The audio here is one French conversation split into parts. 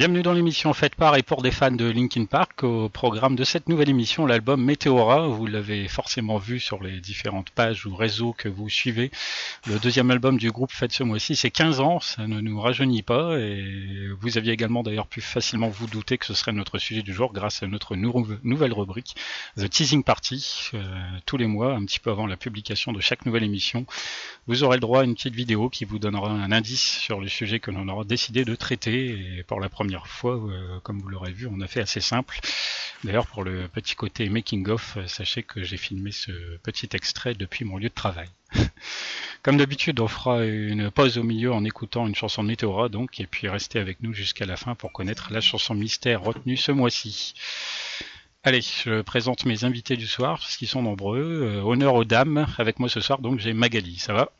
Bienvenue dans l'émission faite par et pour des fans de Linkin Park. Au programme de cette nouvelle émission, l'album Meteora. Vous l'avez forcément vu sur les différentes pages ou réseaux que vous suivez. Le deuxième album du groupe fait ce mois-ci, c'est 15 ans. Ça ne nous rajeunit pas. Et vous aviez également d'ailleurs pu facilement vous douter que ce serait notre sujet du jour grâce à notre nouvelle rubrique, The Teasing Party. Euh, tous les mois, un petit peu avant la publication de chaque nouvelle émission, vous aurez le droit à une petite vidéo qui vous donnera un indice sur le sujet que l'on aura décidé de traiter. Et pour la première fois, euh, comme vous l'aurez vu, on a fait assez simple. D'ailleurs, pour le petit côté making of, euh, sachez que j'ai filmé ce petit extrait depuis mon lieu de travail. Comme d'habitude, on fera une pause au milieu en écoutant une chanson de Meteora, donc, et puis restez avec nous jusqu'à la fin pour connaître la chanson mystère retenue ce mois-ci. Allez, je présente mes invités du soir, parce qu'ils sont nombreux. Euh, honneur aux dames, avec moi ce soir, donc j'ai Magali, ça va?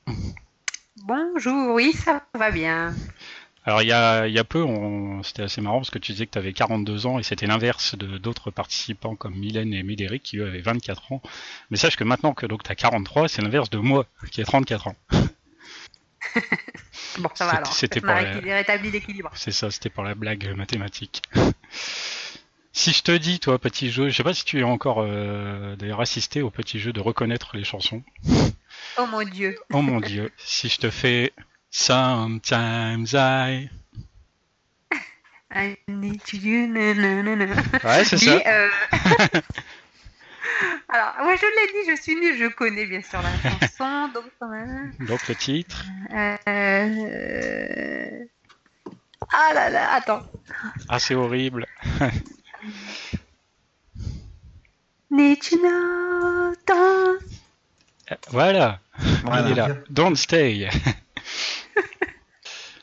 Bonjour, oui, ça va bien. Alors il y a, il y a peu, c'était assez marrant parce que tu disais que tu avais 42 ans et c'était l'inverse de d'autres participants comme Mylène et Médéric qui eux avaient 24 ans. Mais sache que maintenant que donc tu as 43, c'est l'inverse de moi qui ai 34 ans. bon, ça va alors. C'était pour la... l'équilibre. C'est ça, c'était pour la blague mathématique. si je te dis, toi, petit jeu, je sais pas si tu es encore euh, d'ailleurs assisté au petit jeu de reconnaître les chansons. Oh mon dieu. Oh mon dieu. Si je te fais Sometimes I. I need you. No, Ouais, c'est ça. Euh... Alors, moi je l'ai dit, je suis nulle, je connais bien sûr la chanson, donc Donc le titre. Euh... Ah là là, attends. Ah, c'est horrible. Need you know, don't... Voilà, voilà. est là. Don't stay.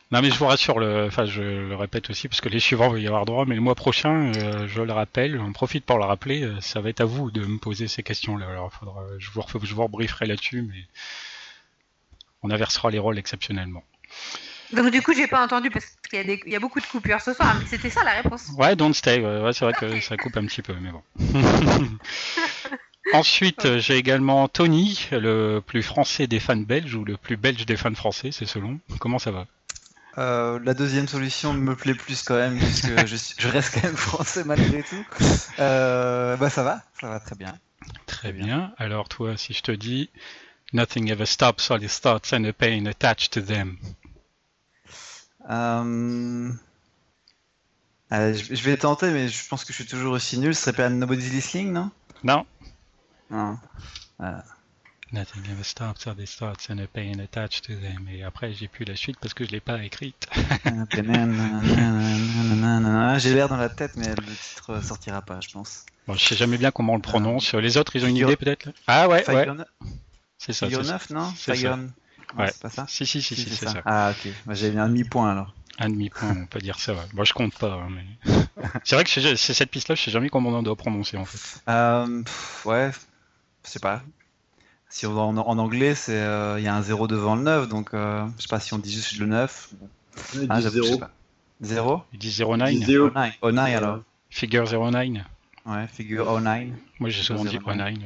Non mais je vous rassure, le, enfin je le répète aussi parce que les suivants vont y avoir droit, mais le mois prochain, euh, je le rappelle, on profite pour le rappeler, euh, ça va être à vous de me poser ces questions-là. Alors faudra, je vous, je vous rebrieferai là-dessus, mais on inversera les rôles exceptionnellement. Donc du coup, j'ai pas entendu parce qu'il y, a y a beaucoup de coupures ce soir, mais c'était ça la réponse. Ouais, don't stay. Ouais, c'est vrai que ça coupe un petit peu, mais bon. Ensuite, j'ai également Tony, le plus français des fans belges ou le plus belge des fans français, c'est selon. Comment ça va? Euh, la deuxième solution me plaît plus quand même, puisque je, reste quand même français malgré tout. Euh, bah ça va, ça va très bien. Très bien. Alors toi, si je te dis Nothing ever stops all these thoughts and the pain attached to them. Euh... je, vais tenter, mais je pense que je suis toujours aussi nul. Ce serait pas Nobody's Listening, non? Non. Non. Nothing ever stops all these thoughts and a pain attached to them. Et après, j'ai plus la suite parce que je l'ai pas écrite. j'ai l'air dans la tête, mais le titre sortira pas, je pense. Bon, je sais jamais bien comment on le prononce. Les autres, ils ont une idée peut-être? Ah ouais, ouais. C'est ça. Figure 9, non? Figure... Ouais. C'est pas ça? Si, si, si, si, c'est ça. Ah, ok. J'ai mis un demi-point alors. Un demi-point, on peut dire ça. Ouais. Bon, je compte pas. Hein, mais... c'est vrai que c'est cette piste-là, je sais jamais comment on doit prononcer en fait. Euh, ouais, je sais pas. Si on en, en anglais, c'est euh, il y a un 0 devant le 9, donc euh, je sais pas si on dit juste le 9. Ah, 0. 0 Il dit 09. 09. 09 alors. Figure 09. Ouais, figure 09. Moi j'ai souvent dit 09, ouais.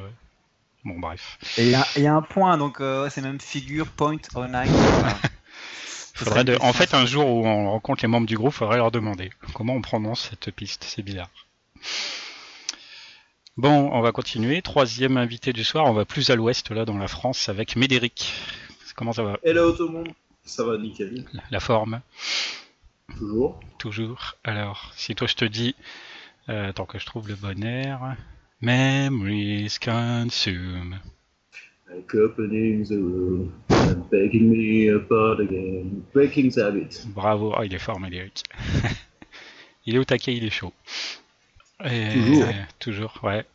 Bon, bref. Et il y, a un point, donc euh, c'est même figure point 09. faudrait de... En fait, un jour où on rencontre les membres du groupe, il faudrait leur demander comment on prononce cette piste. C'est bizarre. Bon, on va continuer. Troisième invité du soir, on va plus à l'ouest, là, dans la France, avec Médéric. Comment ça va? Hello tout le monde. Ça va nickel. La, forme? Toujours. Toujours. Alors, si toi je te dis, euh, tant que je trouve le bon air, Memories consume. Like opening the room and begging me apart again. Breaking the habit. Bravo, ah, il est fort, Médéric. il est au taquet, il est chaud. Et- Toujours. toujours, ouais.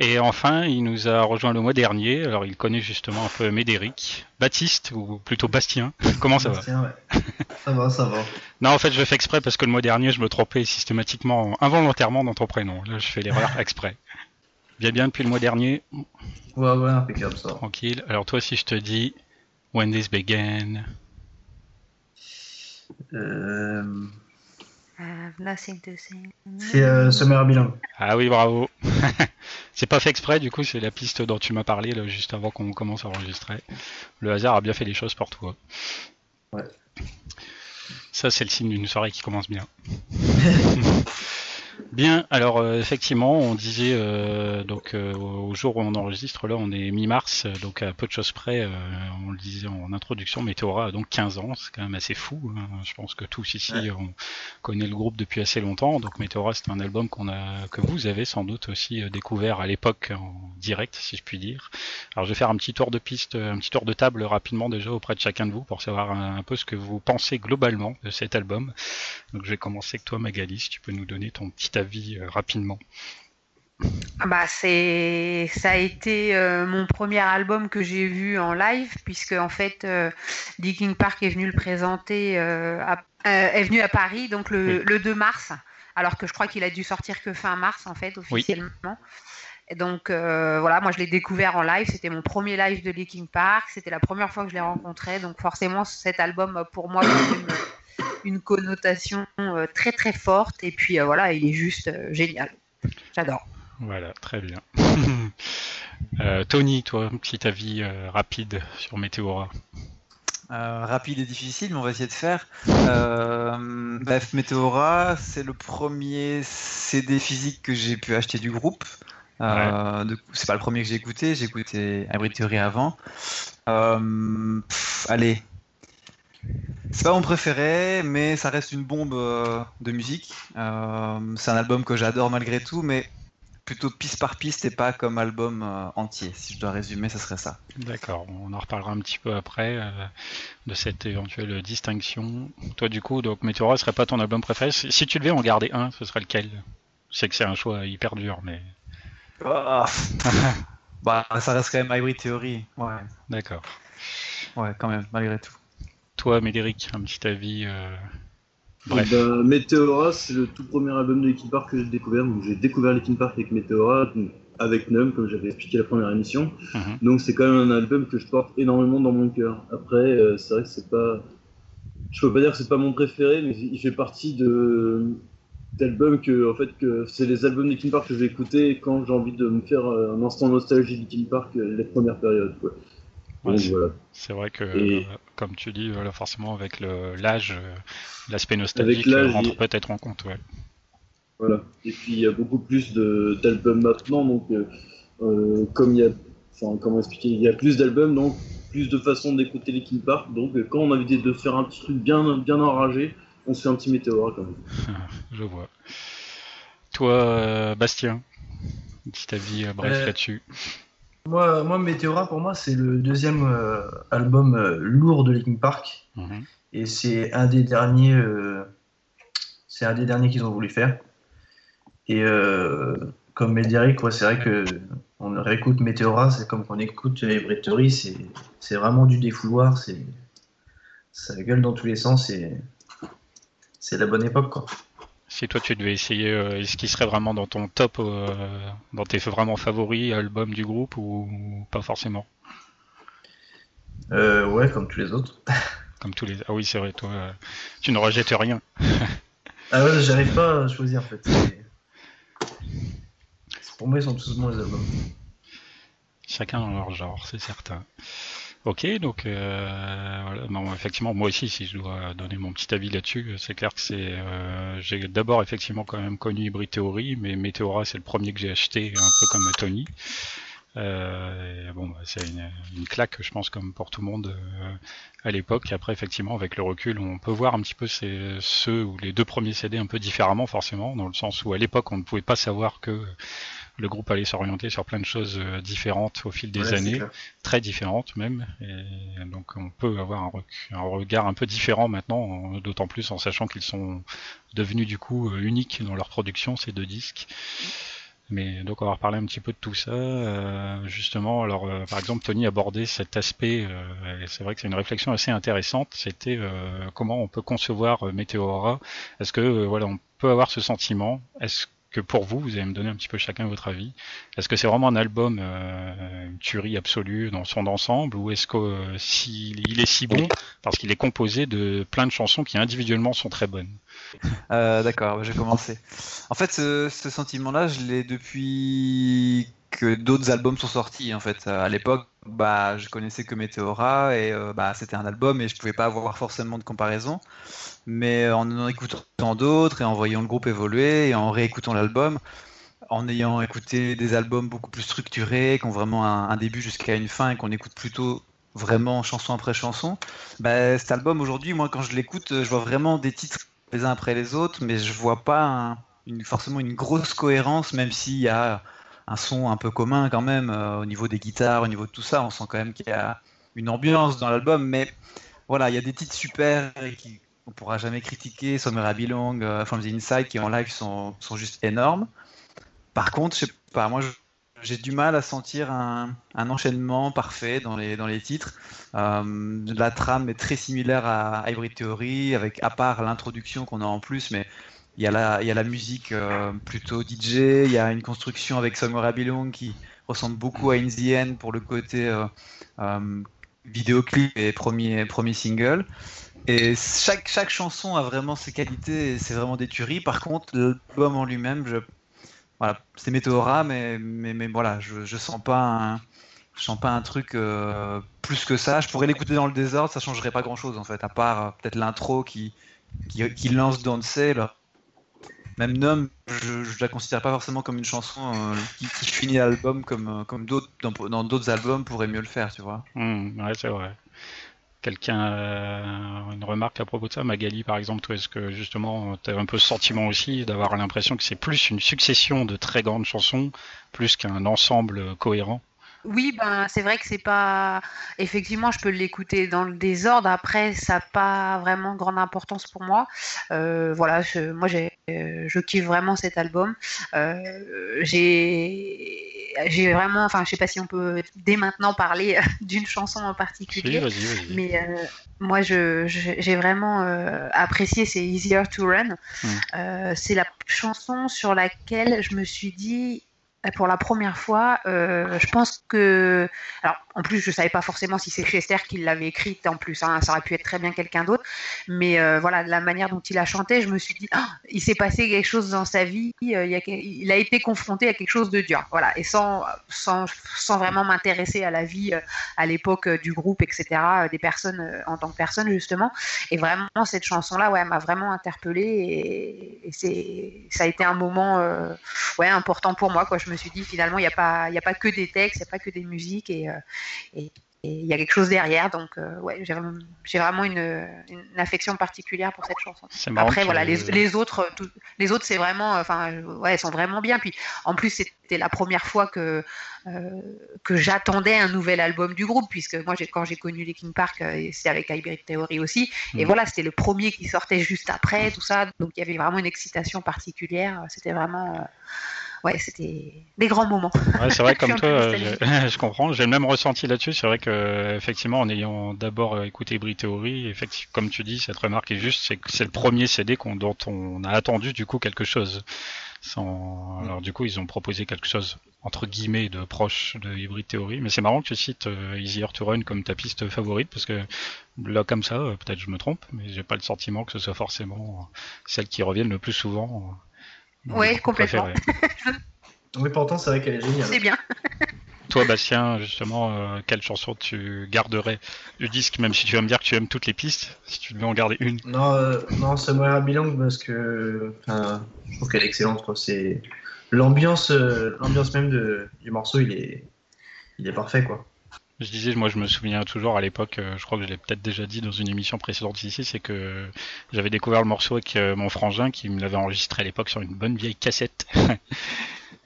Et enfin, il nous a rejoint le mois dernier. Alors, il connaît justement un peu Médéric. Baptiste, ou plutôt Bastien. Comment ça va Tiens, ouais. Ça va, ça va. Non, en fait, je le fais exprès parce que le mois dernier, je me trompais systématiquement, involontairement dans ton prénom. Là, je fais l'erreur exprès. Bien, bien depuis le mois dernier, Ouais, ouais, impeccable ça. tranquille. Alors, toi, si je te dis When This Began, Euh, c'est euh, Summer Bilan. Ah oui, bravo. c'est pas fait exprès, du coup, c'est la piste dont tu m'as parlé là, juste avant qu'on commence à enregistrer. Le hasard a bien fait les choses pour toi. Ouais. Ça, c'est le signe d'une soirée qui commence bien. Bien, alors euh, effectivement, on disait euh, donc euh, au jour où on enregistre, là on est mi-mars, euh, donc à peu de choses près, euh, on le disait en introduction, Meteora a donc 15 ans, c'est quand même assez fou. hein. Je pense que tous ici Ouais. on connaît le groupe depuis assez longtemps, donc Meteora c'est un album qu'on a, que vous avez sans doute aussi euh, découvert à l'époque en direct, si je puis dire. Alors je vais faire un petit tour de piste, un petit tour de table rapidement déjà auprès de chacun de vous pour savoir un, un peu ce que vous pensez globalement de cet album. Donc je vais commencer avec toi Magali, si tu peux nous donner ton petit avis euh, rapidement. Ah Bah, c'est, ça a été euh, mon premier album que j'ai vu en live, puisque en fait, euh, Park est venu le présenter, euh, à- est venu à Paris, donc le, Oui. le 2 mars, alors que je crois qu'il a dû sortir que fin mars, en fait, officiellement. Et donc voilà, moi je l'ai découvert en live, c'était mon premier live de Linkin Park, c'était la première fois que je l'ai rencontré, donc forcément cet album pour moi une, connotation euh, très très forte, et puis euh, voilà, il est juste euh, génial, j'adore. Voilà, très bien. Euh, Tony, toi, petit avis euh, rapide sur Meteora. Euh, rapide et difficile, mais on va essayer de faire. Euh, bref, Meteora, c'est le premier CD physique que j'ai pu acheter du groupe. Euh, de- C'est pas le premier que j'ai écouté, j'ai écouté Hybrid Theory avant. Euh, pff, allez. C'est pas mon préféré, mais ça reste une bombe euh, de musique. Euh, c'est un album que j'adore malgré tout, mais plutôt piste par piste et pas comme album euh, entier. Si je dois résumer, ce serait ça. D'accord, on en reparlera un petit peu après de cette éventuelle distinction. Toi, du coup, donc Meteora serait pas ton album préféré. Si si tu devais en garder un, ce serait lequel? Je sais que c'est un choix hyper dur, mais Ah. bah, ça reste quand même Hybrid Theory. Ouais, d'accord. ouais, quand même, malgré tout. Toi, Médéric, un petit avis euh, Bref. Ben, Meteora, c'est le tout premier album de Linkin Park que j'ai découvert. Donc, j'ai découvert Linkin Park avec Meteora, avec Numb, comme j'avais expliqué la première émission. Mhm. Donc c'est quand même un album que je porte énormément dans mon cœur. Après, euh, c'est vrai que c'est pas. Je peux pas dire que c'est pas mon préféré, mais il fait partie de d'albums que, en fait, que c'est les albums de Linkin Park que je vais écouter quand j'ai envie de me faire euh, un instant nostalgie de Linkin Park, euh, les premières périodes. Quoi. Ouais, c'est- voilà. Vrai que, Et- comme tu dis, voilà, forcément avec l'âge, euh, l'aspect nostalgique euh, rentre peut-être en compte. Ouais. Voilà. Et puis il y a beaucoup plus de- d'albums maintenant, donc euh, comme il y a, enfin comment expliquer, il y a plus d'albums, donc plus de façons d'écouter Linkin Park. Donc quand on a envie de faire un petit truc bien, bien enragé, on se fait un petit météore quand même. Je vois. Toi, Bastien, un petit avis bref Euh, là-dessus. Moi, moi, Meteora, pour moi, c'est le deuxième euh, album euh, lourd de Linkin Park. Mhm. Et c'est un des derniers, euh, c'est un des derniers qu'ils ont voulu faire. Et comme Médéric, ouais, c'est vrai que on réécoute Meteora, c'est comme qu'on écoute les Breteries, c'est c'est vraiment du défouloir, c'est ça gueule dans tous les sens et c'est la bonne époque quoi. Si toi tu devais essayer, euh, est-ce qu'il serait vraiment dans ton top, euh, dans tes vraiment favoris albums du groupe ou pas forcément? Euh, ouais, comme tous les autres. Comme tous les. Ah oui, c'est vrai, toi, euh, tu ne rejettes rien. Ah ouais, j'arrive pas à choisir en fait. C'est- Pour moi, ils sont tous bons les albums. Chacun dans leur genre, c'est certain. Ok, donc euh. Bon, effectivement, moi aussi, si je dois donner mon petit avis là-dessus, c'est clair que c'est. euh, j'ai d'abord effectivement quand même connu Hybrid Theory, mais Meteora c'est le premier que j'ai acheté, un peu comme Tony. Euh, bon, bah, c'est une, une claque, je pense, comme pour tout le monde euh, à l'époque. Après, effectivement, avec le recul, on peut voir un petit peu ces, ceux ou les deux premiers CD un peu différemment, forcément, dans le sens où à l'époque, on ne pouvait pas savoir que le groupe allait s'orienter sur plein de choses euh, différentes au fil des années, très différentes même. Et donc on peut avoir un, regard un peu différent maintenant, d'autant plus en sachant qu'ils sont devenus du coup euh, uniques dans leur production, ces deux disques. Mais donc on va reparler un petit peu de tout ça. Euh, justement, alors par exemple Tony abordait cet aspect, et c'est vrai que c'est une réflexion assez intéressante. C'était comment on peut concevoir Météora? Est-ce que voilà on peut avoir ce sentiment? Est-ce que pour vous, vous allez me donner un petit peu chacun votre avis. Est-ce que c'est vraiment un album euh, une tuerie absolue dans son ensemble ou est-ce que euh, s'il est si bon parce qu'il est composé de plein de chansons qui individuellement sont très bonnes? Euh, D'accord, je vais commencer. En fait, ce, ce sentiment-là, je l'ai depuis que d'autres albums sont sortis. En fait, à l'époque, bah, je connaissais que Meteora et bah, c'était un album et je pouvais pas avoir forcément de comparaison mais en en écoutant d'autres et en voyant le groupe évoluer et en réécoutant l'album, en ayant écouté des albums beaucoup plus structurés, qui ont vraiment un, début jusqu'à une fin et qu'on écoute plutôt vraiment chanson après chanson, bah, cet album aujourd'hui, moi quand je l'écoute, je vois vraiment des titres les uns après les autres, mais je vois pas une, forcément une grosse cohérence, même s'il y a un son un peu commun quand même euh, au niveau des guitares, au niveau de tout ça, on sent quand même qu'il y a une ambiance dans l'album, mais voilà, il y a des titres super et qui on pourra jamais critiquer. Somewhere I Belong, euh, From the Inside, qui en live sont, sont juste énormes. Par contre, je sais pas, moi j'ai du mal à sentir un, enchaînement parfait dans les, dans les titres. Euh, la trame est très similaire à Hybrid Theory, avec à part l'introduction qu'on a en plus, mais il y a la, il y a la musique euh, plutôt DJ, il y a une construction avec Somewhere I Belong qui ressemble beaucoup à In the End pour le côté vidéoclip et premier, premier single. Et chaque, chaque chanson a vraiment ses qualités et c'est vraiment des tueries. Par contre, l'album en lui-même, je... voilà, c'est Météora, mais, mais, mais, voilà, je, je sens pas un, sens pas un truc euh, plus que ça. Je pourrais l'écouter dans le désordre, ça changerait pas grand-chose en fait, à part euh, peut-être l'intro qui, qui, qui, lance. Là. Même Nom, je, la considère pas forcément comme une chanson euh, qui, finit l'album comme, comme d'autres dans d'autres albums pourraient mieux le faire, tu vois. Ouais, c'est vrai quelqu'un euh, une remarque à propos de ça Magali par exemple toi est-ce que justement tu as un peu ce sentiment aussi d'avoir l'impression que c'est plus une succession de très grandes chansons plus qu'un ensemble cohérent? Oui, ben c'est vrai que c'est pas. Effectivement, je peux l'écouter dans le désordre. Après, ça n'a pas vraiment grande importance pour moi. Euh, voilà, je, moi j'ai, je kiffe vraiment cet album. Euh, j'ai, j'ai vraiment, enfin, je sais pas si on peut dès maintenant parler d'une chanson en particulier, mais moi je, j'ai vraiment apprécié. C'est Easier to Run. Hum. c'est la chanson sur laquelle je me suis dit pour la première fois, euh, je pense que. Alors, en plus, je ne savais pas forcément si c'est Chester qui l'avait écrite en plus. Hein, ça aurait pu être très bien quelqu'un d'autre. Mais euh, voilà, la manière dont il a chanté, je me suis dit, ah, il s'est passé quelque chose dans sa vie. Euh, il, a, été confronté à quelque chose de dur. Voilà, et sans, sans, sans vraiment m'intéresser à la vie à l'époque du groupe, etc., des personnes en tant que personne, justement. Et vraiment, cette chanson-là, ouais, m'a vraiment interpellée. Et, ça a été un moment ouais, important pour moi. Quoi. Je me suis dit finalement, il n'y a, pas, a pas que des textes, il n'y a pas que des musiques et, euh, il y a quelque chose derrière. Donc, euh, ouais, j'ai vraiment une, affection particulière pour cette chanson. Après, voilà, les, autres, les autres, c'est vraiment, enfin, ouais, elles sont vraiment bien. Puis, en plus, c'était la première fois que euh, que j'attendais un nouvel album du groupe, puisque moi, quand j'ai connu les King Park, c'était avec Hybrid Theory aussi. Et mm. voilà, c'était le premier qui sortait juste après, tout ça. Donc, il y avait vraiment une excitation particulière. C'était vraiment ouais, c'était des grands moments. Ouais, c'est vrai, comme toi, je, comprends. J'ai le même ressenti là-dessus. C'est vrai que, effectivement, en ayant d'abord euh, écouté Brie Theory, effectivement, comme tu dis, cette remarque est juste, c'est que c'est le premier CD dont on a attendu, du coup, quelque chose. Sans... Alors, du coup, ils ont proposé quelque chose, entre guillemets, de proche de Hybrid Theory. Mais c'est marrant que tu cites euh, Easier to Run comme ta piste favorite, parce que là, comme ça, euh, peut-être je me trompe, mais j'ai pas le sentiment que ce soit forcément celle qui revienne le plus souvent oui, complètement. oui, pourtant, c'est vrai qu'elle est géniale. C'est bien. Toi, Bastien, justement, euh, quelle chanson tu garderais du disque, même si tu vas me dire que tu aimes toutes les pistes, si tu devais en garder une? Non, euh, non c'est Moira Bilang parce que je trouve qu'elle est excellente. C'est l'ambiance, euh, l'ambiance même de, du morceau, il est, il est parfait, quoi. Je disais, moi je me souviens toujours à l'époque, euh, je crois que je l'ai peut-être déjà dit dans une émission précédente ici, c'est que j'avais découvert le morceau avec euh, mon frangin qui me l'avait enregistré à l'époque sur une bonne vieille cassette.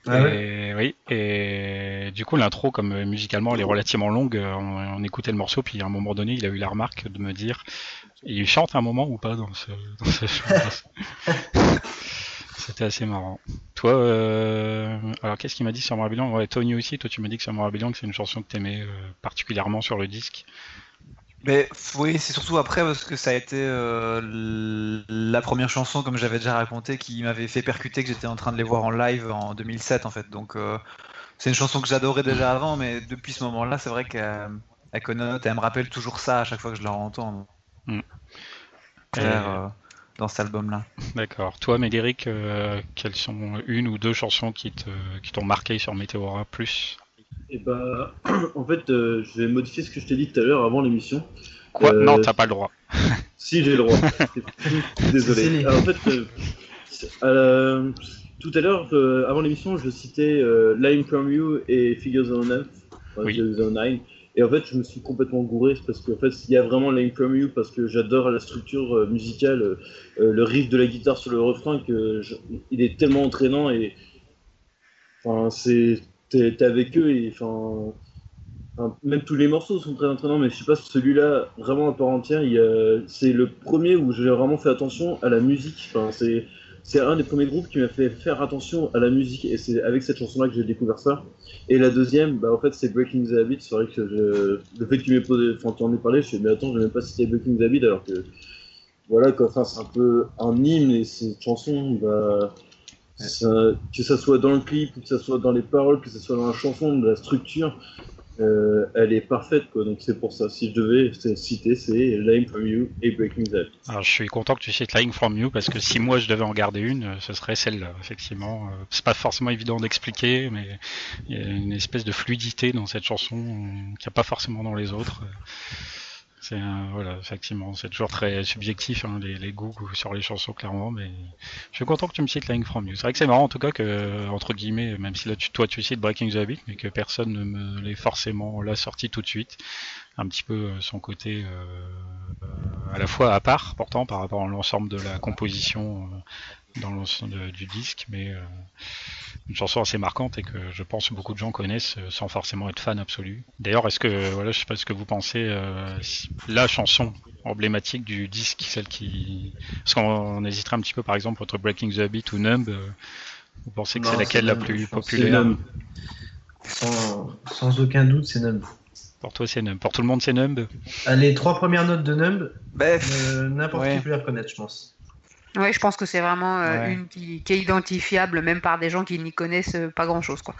Ah et, oui, et du coup l'intro, comme musicalement elle est relativement longue, on, écoutait le morceau, puis à un moment donné il a eu la remarque de me dire, il chante un moment ou pas dans ce, dans ce C'était assez marrant. Toi, euh... alors qu'est-ce qu'il m'a dit sur Morabellion Ouais, Tony aussi, toi tu m'as dit que sur Morabellion c'est une chanson que t'aimais euh, particulièrement sur le disque. Mais oui, c'est surtout après parce que ça a été euh, la première chanson, comme j'avais déjà raconté, qui m'avait fait percuter que j'étais en train de les voir en live en 2007 en fait. Donc euh, c'est une chanson que j'adorais déjà avant, mais depuis ce moment-là, c'est vrai qu'elle connote, elle me rappelle toujours ça à chaque fois que je la entends. Mm. Euh, dans cet album-là. D'accord. Toi, Médéric, quelles sont une ou deux chansons qui t'ont marqué sur Météora plus? Et eh bah, en fait, euh, je vais modifier ce que je t'ai dit tout à l'heure avant l'émission. Quoi? Non, euh, t'as pas le droit. si, j'ai le droit. Désolé. en fait, euh, tout à l'heure, avant l'émission, je citais Line from You et Figures of 9. Et en fait, je me suis complètement gouré parce qu'en fait, il y a vraiment Line from You parce que j'adore la structure musicale, le riff de la guitare sur le refrain que il est tellement entraînant et enfin, c'est t'es avec eux et enfin, même tous les morceaux sont très entraînants, mais je sais pas celui-là vraiment à part entière. C'est le premier où j'ai vraiment fait attention à la musique. Enfin, c'est c'est un des premiers groupes qui m'a fait faire attention à la musique et c'est avec cette chanson-là que j'ai découvert ça. Et la deuxième, bah en fait c'est Breaking the Habit. C'est vrai que le fait que tu m'aies posé, enfin tu en aies parlé, je suis mais attends, je ne même pas cité Breaking the Habit alors que voilà quoi. Enfin c'est un peu un hymne et cette chanson, bah que ça soit dans le clip, que ça soit dans les paroles, que ça soit dans la chanson, de la structure, euh, elle est parfaite quoi. Donc c'est pour ça. Si je devais citer, c'est Lying From You et Breaking That. Alors je suis content que tu cites Lying From You parce que si moi je devais en garder une, euh, ce serait celle-là. Effectivement, euh, c'est pas forcément évident d'expliquer, mais il y a une espèce de fluidité dans cette chanson qu'il n'y a pas forcément dans les autres. C'est voilà, effectivement, c'est toujours très subjectif hein, les, goûts sur les chansons clairement, mais je suis content que tu me cites Lying From You. C'est vrai que c'est marrant en tout cas que entre guillemets, même si là tu, toi tu cites Breaking the Habit, mais que personne ne me l'ait forcément là sorti tout de suite. Un petit peu euh, son côté euh, à la fois à part, pourtant par rapport à l'ensemble de la composition euh, dans l'ensemble du disque, mais une chanson assez marquante et que je pense que beaucoup de gens connaissent euh, sans forcément être fan absolu. D'ailleurs, est-ce que voilà, je sais pas ce que vous pensez, euh, la chanson emblématique du disque, celle qui, parce qu'on hésiterait un petit peu par exemple entre Breaking the Habit ou Numb. Euh, vous pensez que c'est laquelle la plus populaire? Sans, aucun doute, c'est Numb. Pour toi, c'est Numb. Pour tout le monde, c'est Numb? Les trois premières notes de Numb, n'importe qui peut les reconnaître, je pense. Oui, je pense que c'est vraiment euh, une qui, est identifiable même par des gens qui n'y connaissent euh, pas grand-chose. quoi.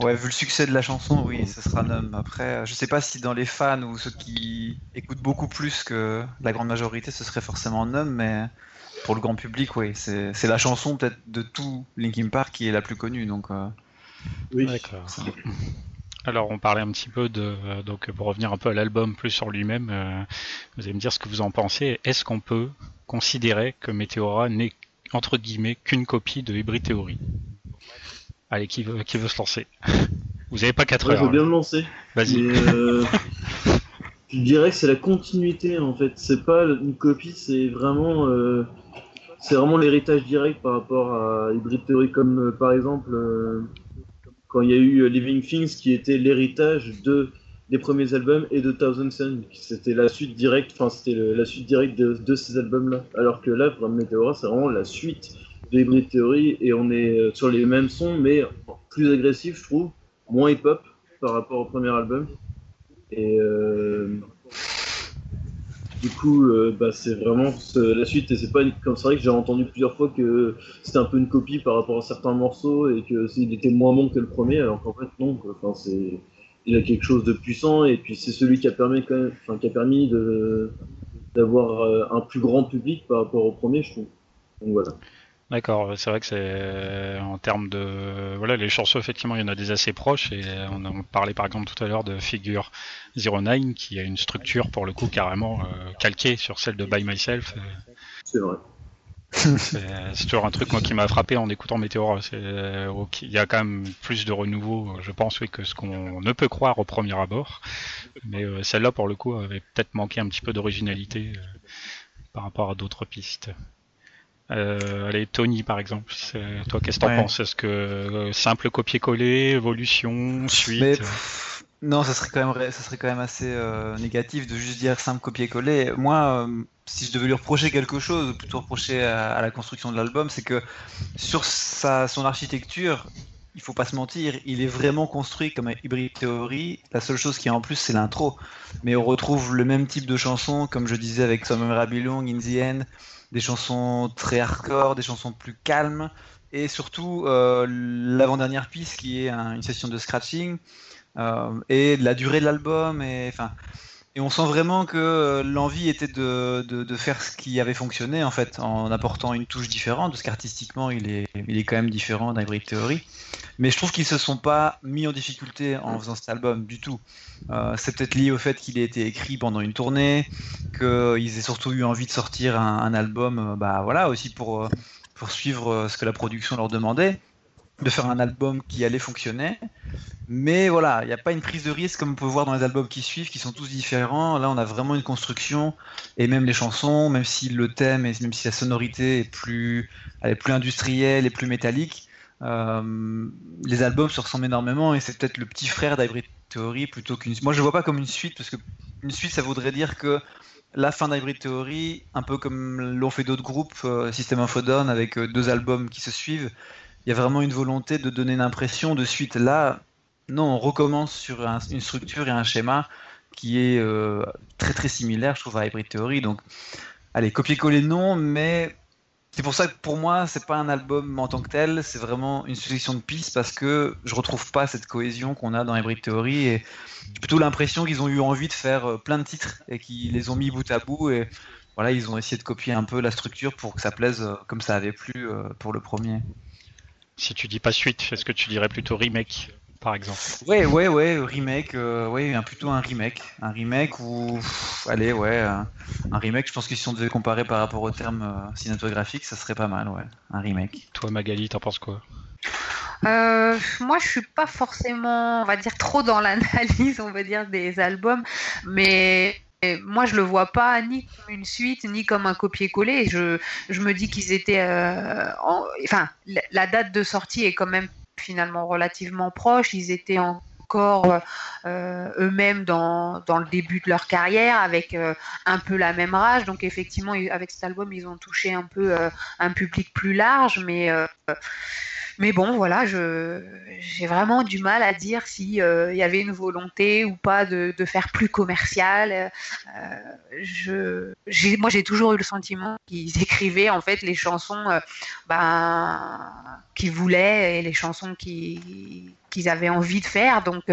Ouais, vu le succès de la chanson, oui, ce sera Numb. Après, euh, je sais pas si dans les fans ou ceux qui écoutent beaucoup plus que la grande majorité, ce serait forcément Numb, mais pour le grand public, oui, c'est la chanson peut-être de tout Linkin Park qui est la plus connue. Donc, Oui, d'accord. Alors on parlait un petit peu de donc pour revenir un peu à l'album plus sur lui-même, vous allez me dire ce que vous en pensez. Est-ce qu'on peut considérer que Meteora n'est entre guillemets qu'une copie de Hybrid Theory. Allez, qui veut, qui veut se lancer? Vous n'avez pas 4 heures. Je veux bien me lancer. Vas-y. Euh, je dirais que c'est la continuité en fait. C'est pas une copie, c'est vraiment, euh, c'est vraiment l'héritage direct par rapport à Hybrid Theory, comme euh, par exemple quand il y a eu Living Things qui était l'héritage de des premiers albums et de Thousand Sun. C'était la suite directe, enfin c'était la suite directe de, ces albums-là. Alors que là, pour Meteora, c'est vraiment la suite de Hybrid Theory et on est euh, sur les mêmes sons, mais plus agressif, je trouve, moins hip-hop par rapport au premier album. Et euh, du coup, euh, bah, c'est vraiment la suite. Et c'est pas comme c'est vrai que j'ai entendu plusieurs fois que c'était un peu une copie par rapport à certains morceaux et que il était moins bon que le premier, alors qu'en fait non. Enfin, c'est il a quelque chose de puissant et puis c'est celui qui a permis quand même, enfin, qui a permis de d'avoir euh, un plus grand public par rapport au premier, je trouve. Donc voilà. D'accord, c'est vrai que c'est en termes de voilà les chansons effectivement il y en a des assez proches et on a parlé par exemple tout à l'heure de Figure 09 qui a une structure pour le coup carrément euh, calquée sur celle de By Myself. C'est vrai c'est toujours un truc moi qui m'a frappé en écoutant Météor. Euh, il y a quand même plus de renouveau, je pense, que ce qu'on ne peut croire au premier abord. Mais euh, celle-là, pour le coup, avait peut-être manqué un petit peu d'originalité euh, par rapport à d'autres pistes. euh, allez, Tony par exemple, toi qu'est-ce que t'en penses? Est-ce que euh, simple copier-coller, évolution, suite? Non, ça serait quand même, ça serait quand même assez euh, négatif de juste dire simple copier-coller. Moi, si je devais lui reprocher quelque chose, plutôt reprocher à, la construction de l'album, c'est que sur sa, son architecture, il faut pas se mentir, il est vraiment construit comme un Hybrid Theory. La seule chose qui est en plus, c'est l'intro. Mais on retrouve le même type de chansons, comme je disais avec Some Belong, In the End, des chansons très hardcore, des chansons plus calmes, et surtout euh, l'avant-dernière piste qui est une session de scratching, euh, et la durée de l'album, et enfin. Et on sent vraiment que l'envie était de, de, faire ce qui avait fonctionné en fait, en apportant une touche différente, parce qu'artistiquement il est, il est quand même différent d'Hybrid Theory. Mais je trouve qu'ils se sont pas mis en difficulté en faisant cet album du tout. Euh, c'est peut-être lié au fait qu'il ait été écrit pendant une tournée, qu'ils aient surtout eu envie de sortir un, album, euh, bah voilà, aussi pour, euh, pour suivre ce que la production leur demandait de faire un album qui allait fonctionner. Mais voilà, il n'y a pas une prise de risque comme on peut voir dans les albums qui suivent, qui sont tous différents. Là, on a vraiment une construction, et même les chansons, même si le thème et même si la sonorité est plus, est plus industrielle et plus métallique, euh, les albums se ressemblent énormément et c'est peut-être le petit frère d'Hybrid Theory plutôt qu'une. Moi, je ne vois pas comme une suite parce que une suite, ça voudrait dire que la fin d'Hybrid Theory, un peu comme l'ont fait d'autres groupes, euh, System of Down, avec euh, deux albums qui se suivent, il y a vraiment une volonté de donner une impression de suite. Là, non, on recommence sur une structure et un schéma qui est euh, très très similaire, je trouve, à Hybrid Theory. Donc, allez, copier-coller non, mais c'est pour ça que pour moi, c'est pas un album en tant que tel, c'est vraiment une succession de pistes parce que je retrouve pas cette cohésion qu'on a dans Hybrid Theory et j'ai plutôt l'impression qu'ils ont eu envie de faire euh, plein de titres et qu'ils les ont mis bout à bout et voilà, ils ont essayé de copier un peu la structure pour que ça plaise euh, comme ça avait plu pour le premier. Si tu dis pas suite, est-ce que tu dirais plutôt remake par exemple Ouais, ouais, ouais, remake, euh, ouais, plutôt un remake. Un remake ou. allez, ouais, un remake, je pense que si on devait comparer par rapport au terme euh, cinématographique, ça serait pas mal, ouais. Un remake. Toi, Magali, t'en penses quoi? Euh, moi, je suis pas forcément, on va dire, trop dans l'analyse, on va dire, des albums, mais moi, je le vois pas ni comme une suite, ni comme un copier-coller. Je, je me dis qu'ils étaient. Euh, enfin, la date de sortie est quand même finalement relativement proche. Ils étaient encore euh, eux-mêmes dans, dans, le début de leur carrière avec euh, un peu la même rage. Donc effectivement, avec cet album, ils ont touché un peu un public plus large, mais mais bon, voilà, j'ai vraiment du mal à dire s'il euh, y avait une volonté ou pas de, faire plus commercial. Euh, je, moi, j'ai toujours eu le sentiment qu'ils écrivaient en fait les chansons euh, ben, qu'ils voulaient et les chansons qu'ils avaient envie de faire. Donc,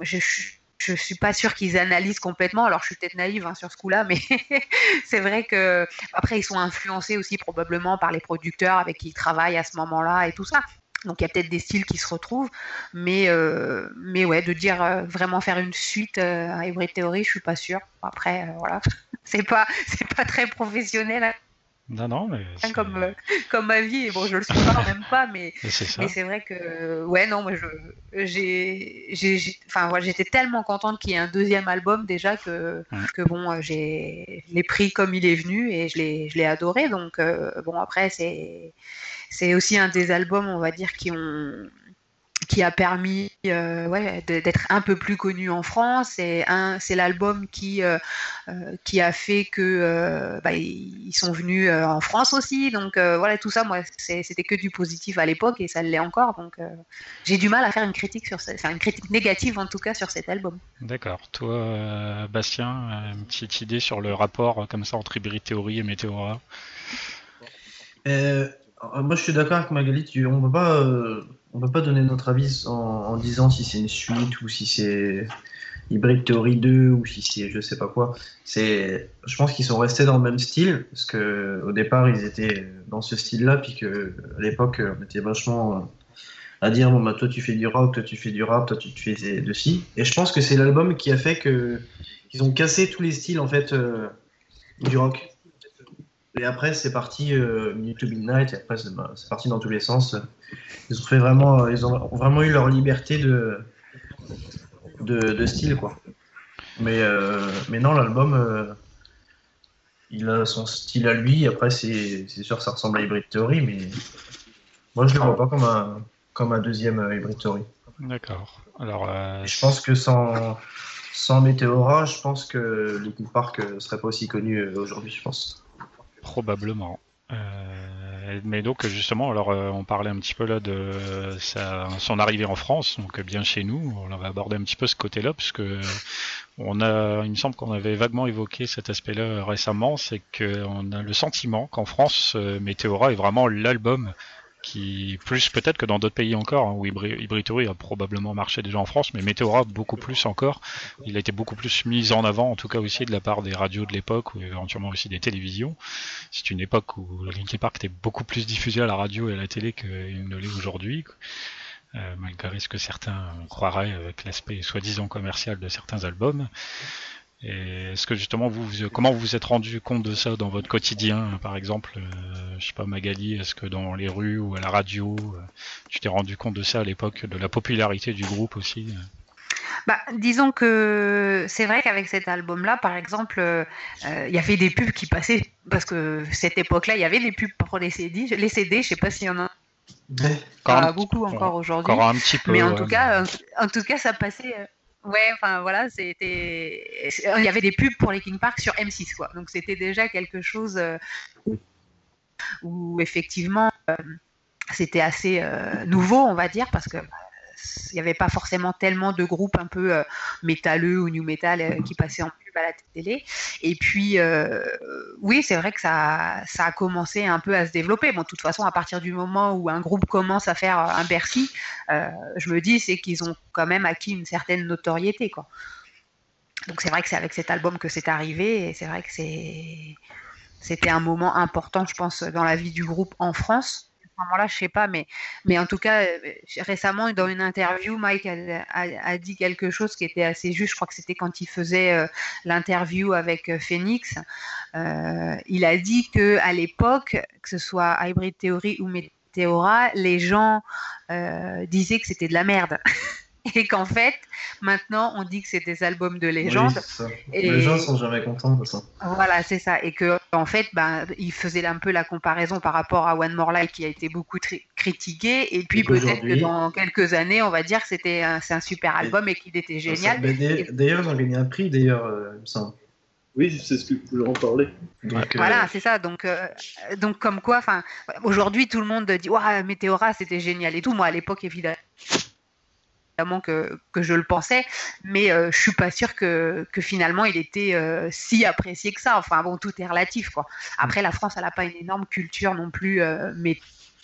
je, je suis pas sûre qu'ils analysent complètement. Alors, je suis peut-être naïve hein, sur ce coup-là, mais c'est vrai que après, ils sont influencés aussi probablement par les producteurs avec qui ils travaillent à ce moment-là et tout ça. Donc il y a peut-être des styles qui se retrouvent, mais euh, mais ouais, de dire euh, vraiment faire une suite euh, à Hybrid Theory, je suis pas sûre. Après, voilà, c'est pas c'est pas très professionnel. Non, non, mais comme comme ma vie. Et bon, je le suis pas même pas, mais mais c'est vrai que ouais, non, moi je j'ai j'ai enfin j'étais tellement contente qu'il y ait un deuxième album déjà que que bon, j'ai l'ai pris comme il est venu et je l'ai je l'ai adoré. Donc bon après c'est c'est aussi un des albums, on va dire, qui ont qui a permis euh, ouais, d'être un peu plus connu en France. Et c'est l'album qui euh, euh, qui a fait que bah, ils sont venus en France aussi. Donc voilà, tout ça, moi, c'était que du positif à l'époque et ça l'est encore. Donc j'ai du mal à faire une critique sur, enfin une critique négative en tout cas sur cet album. D'accord. Toi, Bastien, une petite idée sur le rapport comme ça entre Hybrid Theory et Météora moi, je suis d'accord avec Magali. On ne peut pas, euh, on peut pas donner notre avis en, disant si c'est une suite ou si c'est Hybrid Theory 2 ou si c'est je sais pas quoi. C'est, je pense qu'ils sont restés dans le même style parce que au départ ils étaient dans ce style-là, puis que à l'époque on était vachement euh, à dire bon bah toi tu fais du rock, toi tu fais du rap, toi tu fais de ci. Et je pense que c'est l'album qui a fait que ils ont cassé tous les styles en fait euh, du rock. Et après, c'est parti euh, Minute to Midnight, et après, bah, c'est parti dans tous les sens. Ils ont, fait vraiment, ils ont vraiment eu leur liberté de, de, style, quoi. Mais, euh, mais non, l'album, euh, il a son style à lui. Après, c'est sûr, ça ressemble à Hybrid Theory, mais moi, je le vois pas comme un, comme un deuxième euh, Hybrid Theory. D'accord. Alors, euh, je pense que sans, sans Météora, je pense que Linkin Park serait pas aussi connu aujourd'hui, je pense. Probablement. mais donc justement, alors on parlait un petit peu là de son arrivée en France, donc bien chez nous. On va aborder un petit peu ce côté-là, puisque on a, il me semble qu'on avait vaguement évoqué cet aspect-là récemment, c'est qu'on a le sentiment qu'en France, euh, Météora est vraiment l'album qui, plus peut-être que dans d'autres pays encore, hein, où Hybrid a probablement marché déjà en France, mais Météora beaucoup plus encore. Il a été beaucoup plus mis en avant, en tout cas aussi de la part des radios de l'époque, ou éventuellement aussi des télévisions. C'est une époque où Linkin Park était beaucoup plus diffusé à la radio et à la télé qu'il ne l'est aujourd'hui. Euh, malgré ce que certains croiraient avec l'aspect soi-disant commercial de certains albums. Et est-ce que justement vous, comment vous vous êtes rendu compte de ça dans votre quotidien, par exemple, euh, je sais pas Magali, est-ce que dans les rues ou à la radio, euh, tu t'es rendu compte de ça à l'époque, de la popularité du groupe aussi bah, disons que c'est vrai qu'avec cet album-là, par exemple, il y avait des pubs qui passaient parce que cette époque-là, il y avait des pubs pour les CD. Les CD, je sais pas s'il y en a pas beaucoup encore aujourd'hui. Encore un petit peu. Mais en tout cas, en tout cas, ça passait. Euh, ouais, enfin voilà, c'était. Il y avait des pubs pour les King Park sur M6, quoi. Donc c'était déjà quelque chose euh, où effectivement euh, c'était assez nouveau, on va dire, parce que il n'y avait pas forcément tellement de groupes un peu euh, métalleux ou new metal euh, qui passaient en pub à la télé. Et puis, euh, oui, c'est vrai que ça, ça a commencé un peu à se développer. Bon, de toute façon, à partir du moment où un groupe commence à faire un Bercy, je me dis, c'est qu'ils ont quand même acquis une certaine notoriété, quoi. Donc c'est vrai que c'est avec cet album que c'est arrivé, et c'est vrai que c'est c'était un moment important, je pense, dans la vie du groupe en France moment-là, je sais pas, mais, mais en tout cas, euh, récemment, dans une interview, Mike a, dit quelque chose qui était assez juste. Je crois que c'était quand il faisait euh, l'interview avec euh, Phoenix. il a dit que à l'époque, que ce soit Hybrid Theory ou Meteora, les gens disaient que c'était de la merde. et qu'en fait, maintenant, on dit que c'est des albums de légende. et... Les gens sont jamais contents de ça. Voilà, c'est ça. Et que en fait, ben, il faisait un peu la comparaison par rapport à One More Life qui a été beaucoup critiqué. Et puis peut-être que dans quelques années, on va dire que c'était c'est un super album et, qu'il était génial. D'ailleurs, ils ont gagné un prix, d'ailleurs, euh, il me semble. Oui, c'est ce que voulais en parler. voilà, euh, c'est ça. Donc, euh, donc comme quoi, enfin, aujourd'hui, tout le monde dit, ouais, Météora, c'était génial et tout. Moi, à l'époque, évidemment que, que je le pensais, mais euh, je suis pas sûre que, que finalement il était euh, si apprécié que ça. Enfin bon, tout est relatif quoi. Après, la France, elle n'a pas une énorme culture non plus, euh, mais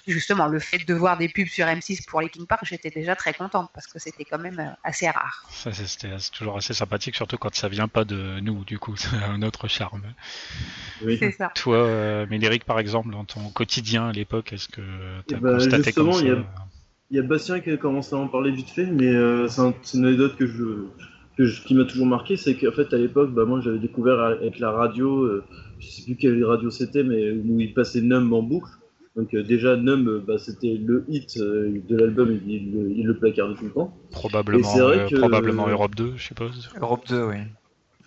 justement, le fait de voir des pubs sur M6 pour les King Park, j'étais déjà très contente parce que c'était quand même assez rare. Ça, c'était toujours assez sympathique, surtout quand ça vient pas de nous, du coup, c'est un autre charme. Oui. C'est ça. Toi, Médéric, par exemple, dans ton quotidien à l'époque, est-ce que tu as eh ben, constaté comme ça il y a Bastien qui a commencé à en parler vite fait, mais euh, c'est une anecdote que je, qui m'a toujours marqué, c'est qu'en fait à l'époque, bah, moi j'avais découvert avec la radio, euh, je sais plus quelle radio c'était, mais où il passait Numb en boucle. Donc euh, déjà Numb, bah, c'était le hit de l'album, il, il, le placardait tout le temps. Probablement, probablement Europe 2, je suppose. Europe 2, oui.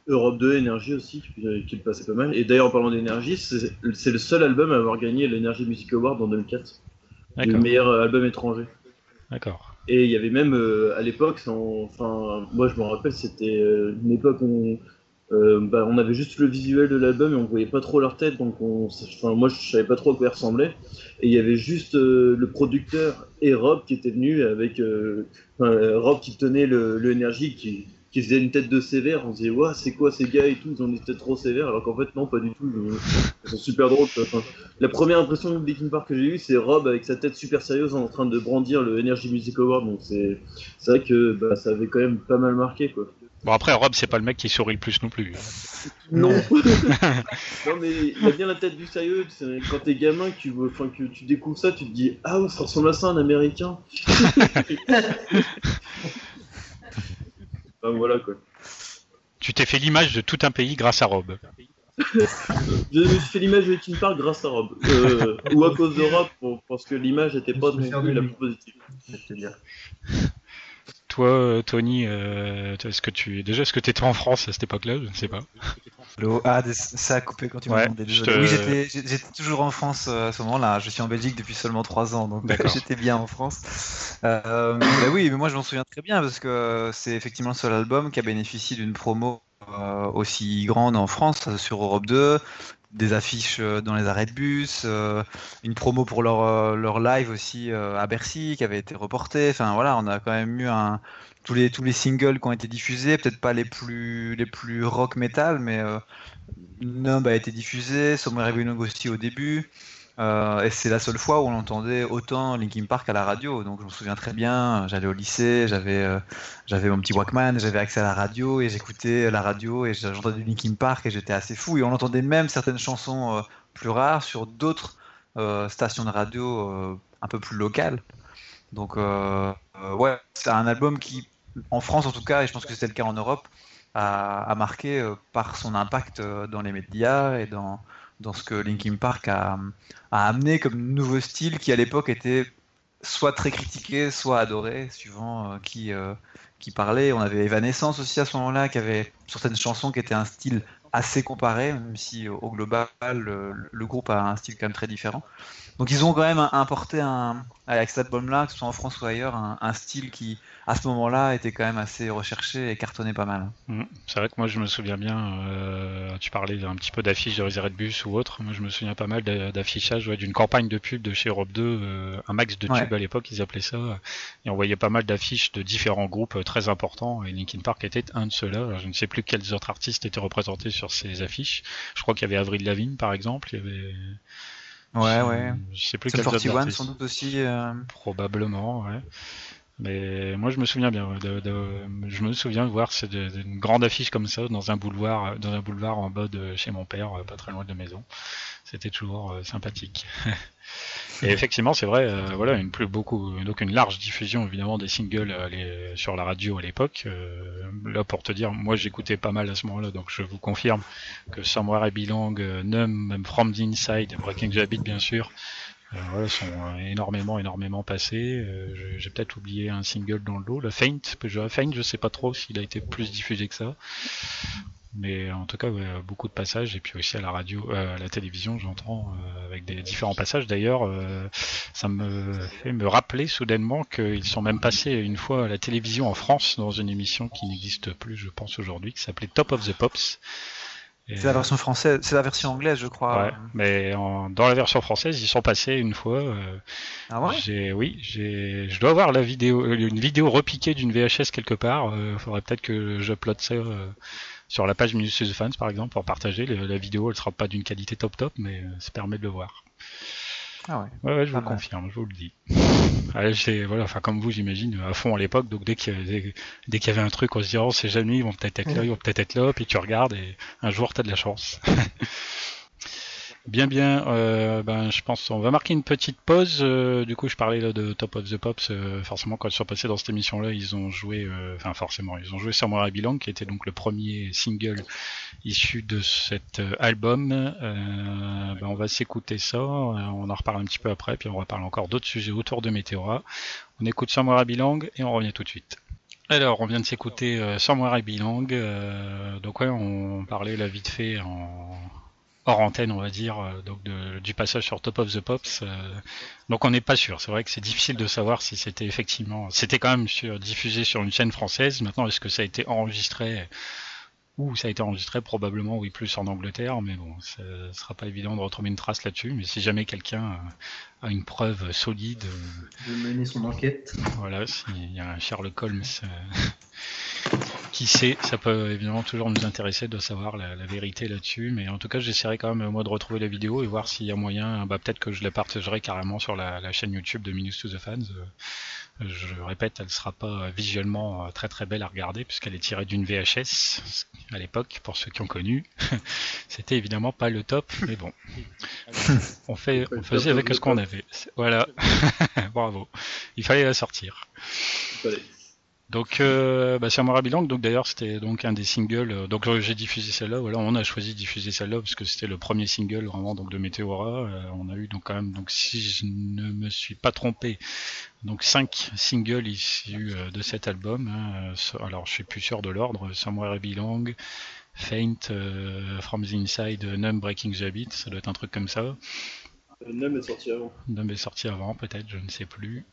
Europe 2, Énergie aussi, qui, qui le passait pas mal. Et d'ailleurs, en parlant d'énergie, c'est le seul album à avoir gagné l'Energy Music Award en 2004. Le meilleur album étranger. Et il y avait même euh, à l'époque, enfin, moi je me rappelle, c'était euh, une époque où euh, bah, on avait juste le visuel de l'album et on voyait pas trop leur tête, donc on, moi je savais pas trop à quoi ils ressemblaient. Et il y avait juste le producteur et Rob qui était venu avec Rob qui tenait le, qui qui faisait une tête de sévère, on se disait, ouais, c'est quoi ces gars et tout, ils ont des têtes trop sévères, alors qu'en fait, non, pas du tout, ils sont super drôles. la première impression de Linkin Park que j'ai eue, c'est Rob avec sa tête super sérieuse en train de brandir le Energy Music Award, donc c'est vrai que bah, ça avait quand même pas mal marqué, quoi. Bon, après, Rob, c'est pas le mec qui sourit le plus non plus. Non. non, mais il a bien la tête du sérieux. Quand t'es gamin, que tu, que tu découvres ça, tu te dis Ah, ça ressemble à ça, un américain. voilà quoi. Tu t'es fait l'image de tout un pays grâce à Rob. je me suis fait l'image de Team Park grâce à Rob. Euh, ou à cause de Rob, parce que l'image n'était pas la plus positive. Toi, Tony, euh, est-ce que tu déjà est-ce que tu étais en France à cette époque-là? Je ne sais pas. Allô Ah, ça a coupé quand tu m'as demandé. Oui, j'étais toujours en France euh, à ce moment-là. Je suis en Belgique depuis seulement 3 ans, donc j'étais bien en France. Euh, bah oui, mais moi je m'en souviens très bien parce que c'est effectivement le seul album qui a bénéficié d'une promo euh, aussi grande en France sur Europe 2, des affiches dans les arrêts de bus, une promo pour leur, leur live aussi à Bercy qui avait été reportée. Enfin voilà, on a quand même eu tous les singles qui ont été diffusés, peut-être pas les plus les plus rock metal, mais euh, Numb a été diffusé, Somewhere Belong aussi au début. Euh, et c'est la seule fois où on entendait autant Linkin Park à la radio. Donc je me souviens très bien, j'allais au lycée, j'avais euh, j'avais mon petit Walkman, j'avais accès à la radio et j'écoutais la radio et j'entendais Linkin Park et j'étais assez fou. Et on entendait même certaines chansons euh, plus rares sur d'autres stations de radio un peu plus locales. Donc ouais, c'est un album qui en France en tout cas, et je pense que c'était le cas en Europe, a, marqué par son impact dans les médias et dans, dans ce que Linkin Park a, amené comme nouveau style qui à l'époque était soit très critiqué, soit adoré, suivant euh, qui, qui parlait. On avait Evanescence aussi à ce moment-là, qui avait certaines chansons qui étaient un style assez comparé, même si au global, le, groupe a un style quand même très différent. Donc ils ont quand même importé un, avec cet album-là, que ce soit en France ou ailleurs, un, style qui, à ce moment-là, était quand même assez recherché et cartonné pas mal. Mmh. C'est vrai que moi je me souviens bien, euh, tu parlais un petit peu d'affiches de réserve de bus ou autre, moi je me souviens pas mal d'affichage d'une campagne de pub de chez Europe 2, euh, un max de tube à l'époque ils appelaient ça, et on voyait pas mal d'affiches de différents groupes euh, très importants, et Linkin Park était un de ceux-là. Je ne sais plus quels autres artistes étaient représentés sur ces affiches. Je crois qu'il y avait Avril Lavigne par exemple, il y avait... Ouais, ouais. Je sais plus quel 41 sans doute aussi. Euh. Probablement, ouais. Mais moi, je me souviens bien. De, je me souviens de voir une grande affiche comme ça dans un boulevard, dans un boulevard en bas de chez mon père, pas très loin de la maison. C'était toujours euh, sympathique. Et effectivement, c'est vrai, euh, voilà, une plus beaucoup, donc une large diffusion évidemment des singles euh, sur la radio à l'époque. Euh, là, pour te dire, moi j'écoutais pas mal à ce moment-là, donc je vous confirme que Somewhere I Belong, Numb, même From the Inside, Breaking the Habit bien sûr, voilà, sont énormément, énormément passés. J'ai peut-être oublié un single dans le lot, le Faint. Faint, je sais pas trop s'il a été plus diffusé que ça. Mais en tout cas, beaucoup de passages, et puis aussi à la radio, euh, à la télévision, j'entends, euh, avec des différents passages. D'ailleurs, euh, ça me fait me rappeler soudainement qu'ils sont même passés une fois à la télévision en France dans une émission qui n'existe plus, je pense, aujourd'hui, qui s'appelait Top of the Pops. C'est la version française, c'est la version anglaise, je crois. Ouais, mais dans la version française, ils sont passés une fois. ah ouais? j'ai, oui, j'ai, je dois avoir la vidéo, une vidéo repiquée d'une VHS quelque part. Il faudrait peut-être que j'uploade ça sur la page Minus Fans par exemple pour partager. la vidéo elle sera pas d'une qualité top top mais euh, ça permet de le voir. Ah ouais. Ouais, je vous confirme, je vous le dis. voilà, enfin comme vous j'imagine à fond à l'époque, donc dès qu'il y, dès, qu'il y avait un truc on se dit oh c'est jamais ils vont peut-être être là, ils vont peut-être être là, puis tu regardes et un jour t'as de la chance. Bien, bien. Euh, ben, je pense on va marquer une petite pause. Euh, du coup, je parlais là de Top of the Pops. Euh, forcément, quand ils sont passés dans cette émission-là, ils ont joué, enfin forcément, ils ont joué Samurai Belong, qui était donc le premier single issu de cet album. Ben, on va s'écouter ça. on en reparle un petit peu après, puis on va parler encore d'autres sujets autour de Meteora. On écoute Samurai Belong et on revient tout de suite. Alors, on vient de s'écouter euh, Somewhere Belong. donc ouais, on parlait là vite fait en, hors antenne, on va dire, euh, donc du passage sur Top of the Pops. Euh, donc on n'est pas sûr. C'est vrai que c'est difficile de savoir si c'était effectivement, c'était quand même diffusé sur une chaîne française. Maintenant, est-ce que ça a été enregistré ou ça a été enregistré probablement, oui, plus en Angleterre, mais bon, ce sera pas évident de retrouver une trace là-dessus. Mais si jamais quelqu'un a une preuve solide, de mener son enquête. Voilà, s'il y a un Sherlock Holmes qui sait, ça peut évidemment toujours nous intéresser de savoir la, vérité là-dessus, mais en tout cas j'essaierai quand même moi de retrouver la vidéo et voir s'il y a moyen, bah, peut-être que je la partagerai carrément sur la, chaîne YouTube de Minus to the Fans. Je répète, elle sera pas visuellement euh, très très belle à regarder puisqu'elle est tirée d'une VHS à l'époque, pour ceux qui ont connu. C'était évidemment pas le top, mais bon. On, fait, on faisait avec ce qu'on avait. Voilà. Bravo. Il fallait la sortir. Donc euh, bah, Samurai Belong, donc d'ailleurs c'était donc un des singles. Euh, donc j'ai diffusé celle-là. Voilà, on a choisi de diffuser celle-là parce que c'était le premier single vraiment donc de Meteora. Euh, on a eu donc quand même donc si je ne me suis pas trompé, donc cinq singles issus euh, de cet album. Hein. alors je suis plus sûr de l'ordre. Samurai Belong, Faint, From the Inside, Numb Breaking the Habit, ça doit être un truc comme ça. Numb est sorti avant. Numb est sorti avant, peut-être, je ne sais plus.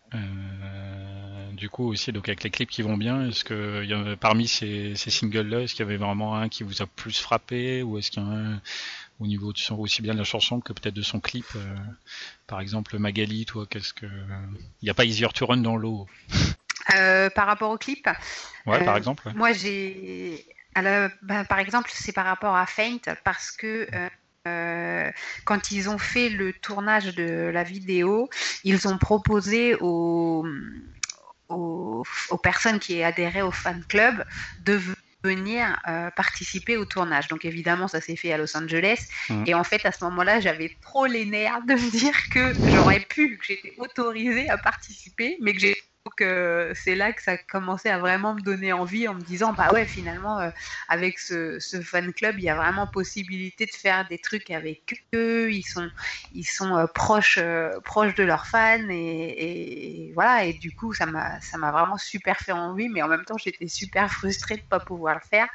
du coup aussi, donc avec les clips qui vont bien, est-ce que y a, parmi ces, ces singles-là, est-ce qu'il y avait vraiment un qui vous a plus frappé, ou est-ce qu'il y en a un au niveau de son, aussi bien de la chanson que peut-être de son clip. Euh, par exemple, Magali, toi, qu'est-ce que. Il n'y a pas Easier to Run dans l'eau? Euh, Par rapport au clip? Ouais, par euh, exemple. Moi, j'ai. Ben, par exemple, c'est par rapport à Faint, parce que. Quand ils ont fait le tournage de la vidéo, ils ont proposé aux, aux, aux personnes qui adhéraient au fan club de venir euh, participer au tournage. Donc évidemment, ça s'est fait à Los Angeles. Mmh. Et en fait, à ce moment-là, j'avais trop les nerfs de me dire que j'aurais pu, que j'étais autorisée à participer, mais que j'ai donc euh, c'est là que ça commençait à vraiment me donner envie en me disant bah ouais finalement euh, avec ce, fan club il y a vraiment possibilité de faire des trucs avec eux. Ils sont ils sont euh, proches proches de leurs fans et, voilà. Et du coup ça m'a ça m'a vraiment super fait envie mais en même temps j'étais super frustrée de pas pouvoir le faire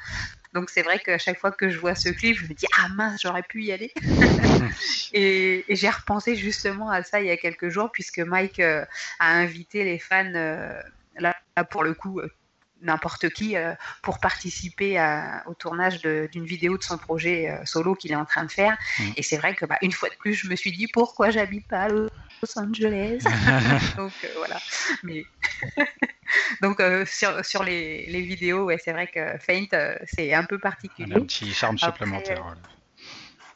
donc c'est vrai qu'à chaque fois que je vois ce clip, je me dis ah mince, j'aurais pu y aller. et, j'ai repensé justement à ça il y a quelques jours puisque Mike euh, a invité les fans euh, là, pour le coup euh, n'importe qui pour participer au tournage d'une vidéo de son projet solo qu'il est en train de faire. Mm. Et c'est vrai que bah, une fois de plus, je me suis dit pourquoi j'habite pas à Los Angeles. Donc voilà. Mais Donc euh, sur, sur les, les, vidéos, ouais, c'est vrai que Faint, euh, c'est un peu particulier. Un petit charme supplémentaire.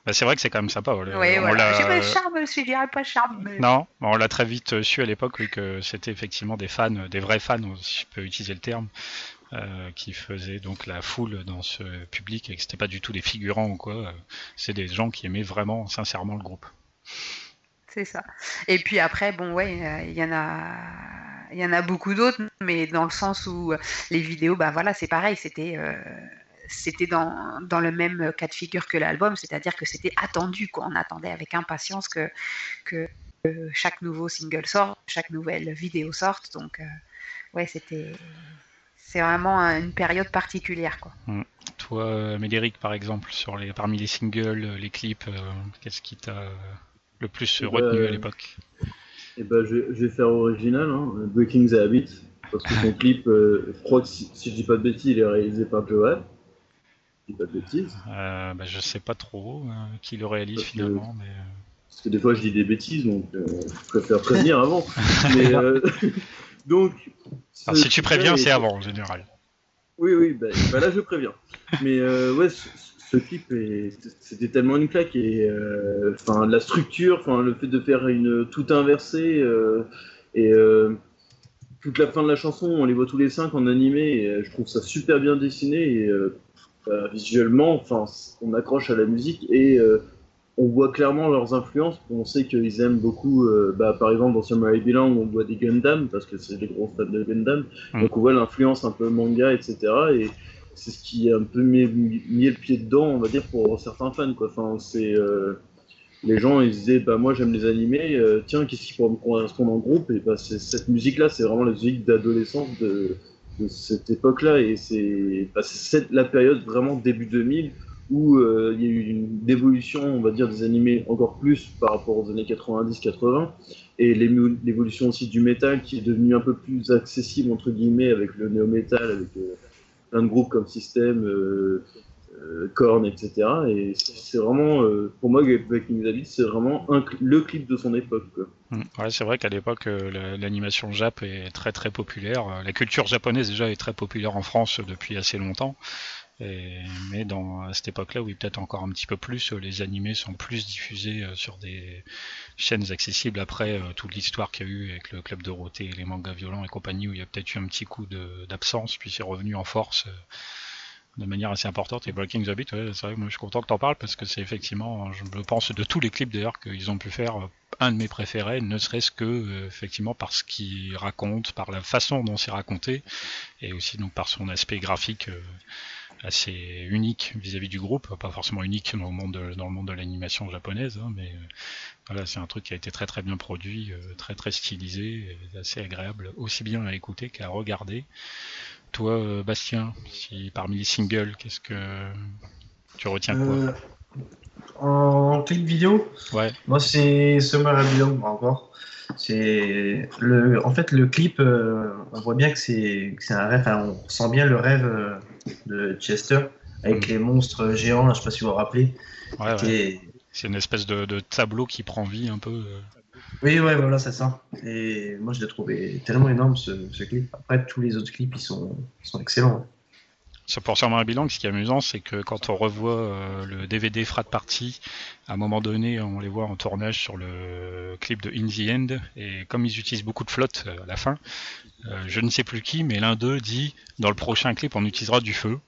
Bah, c'est vrai que c'est quand même sympa. Oui, voilà. J'ai pas charme, je dirais pas charme. Non, on l'a très vite su à l'époque oui, que c'était effectivement des fans, des vrais fans, si je peux utiliser le terme, euh, qui faisaient donc la foule dans ce public et que c'était pas du tout des figurants ou quoi. C'est des gens qui aimaient vraiment sincèrement le groupe. C'est ça. Et puis après, bon, ouais, il y en a il y en a beaucoup d'autres, mais dans le sens où euh, les vidéos, bah voilà, c'est pareil, c'était euh, c'était dans, dans, le même cas de figure que l'album, c'est-à-dire que c'était attendu, quoi. On attendait avec impatience que, que chaque nouveau single sorte, chaque nouvelle vidéo sorte. Donc, euh, ouais, c'était c'est vraiment une période particulière, quoi. Mmh. Toi, Médéric, par exemple, sur les, parmi les singles, les clips, qu'est-ce qui t'a le plus retenu à l'époque et eh ben, je, vais faire original, hein, Breaking the Habit, parce que son clip, euh, je crois que si, je dis pas de bêtises, il est réalisé par Joel. Je dis pas de bêtises. Euh, bah, je sais pas trop euh, qui le réalise finalement, mais. Euh. Parce que des fois je dis des bêtises, donc je préfère prévenir avant. mais, donc. si tu préviens, c'est avant en général. Oui, oui, bah, bah là je préviens. Mais ouais, ce clip c'était tellement une claque et euh, enfin la structure enfin le fait de faire une tout inversé euh, et euh, toute la fin de la chanson on les voit tous les cinq en animé et je trouve ça super bien dessiné et bah, visuellement enfin on accroche à la musique et on voit clairement leurs influences on sait qu'ils aiment beaucoup bah, par exemple dans Samurai Belong on voit des Gundam parce que c'est des gros fans de Gundam mmh. donc on voit l'influence un peu manga etc et c'est ce qui a un peu mis, le pied dedans, on va dire, pour certains fans. Quoi. Enfin, c'est, euh, les gens ils disaient bah, Moi j'aime les animés, euh, tiens, qu'est-ce qui pourrait me correspondre en groupe? Et bah, cette musique-là, c'est vraiment la musique d'adolescence de, cette époque-là. Et c'est, bah, la période vraiment début 2000 où euh, il y a eu une évolution, on va dire, des animés encore plus par rapport aux années 90-80, et l'évolution aussi du métal qui est devenu un peu plus accessible, entre guillemets, avec le néo-métal, plein de groupes comme System, euh, euh, Korn, etc. Et c'est vraiment, euh, pour moi, avec David, c'est vraiment le clip de son époque. Mmh. Ouais, c'est vrai qu'à l'époque, l'animation Jap est très très populaire. La culture japonaise déjà est très populaire en France depuis assez longtemps. Mais dans, à cette époque-là, oui, peut-être encore un petit peu plus, les animés sont plus diffusés sur des chaînes accessibles après toute l'histoire qu'il y a eu avec le Club Dorothée, les mangas violents et compagnie, où il y a peut-être eu un petit coup d'absence, puis c'est revenu en force de manière assez importante. Et Breaking the Beat, ouais, c'est vrai, moi je suis content que t'en parles parce que c'est effectivement, je pense, de tous les clips d'ailleurs qu'ils ont pu faire, euh, un de mes préférés, ne serait-ce que euh, effectivement par ce qu'il raconte, par la façon dont c'est raconté, et aussi donc par son aspect graphique euh, assez unique vis-à-vis du groupe, pas forcément unique dans le monde de, dans le monde de l'animation japonaise, hein, mais voilà, c'est un truc qui a été très très bien produit, très très stylisé, assez agréable, aussi bien à écouter qu'à regarder. Toi, euh, Bastien, si parmi les singles, qu'est-ce que Tu retiens quoi euh, En clip vidéo Ouais. Moi, c'est Summer Belong encore. C'est le, en fait, le clip, euh, on voit bien que c'est, un rêve. on sent bien le rêve euh, de Chester avec mm. les monstres géants. je sais pas si vous vous rappelez. C'est une espèce de, tableau qui prend vie un peu. Oui, ouais, voilà, c'est ça. Et moi, je l'ai trouvé tellement énorme ce, clip. Après, tous les autres clips, ils sont, sont excellents. Sur Portion Bilan, ce qui est amusant, c'est que quand on revoit euh, le DVD Frat Party, à un moment donné, on les voit en tournage sur le clip de In the End, et comme ils utilisent beaucoup de flotte euh, à la fin, euh, je ne sais plus qui, mais l'un d'eux dit dans le prochain clip, on utilisera du feu.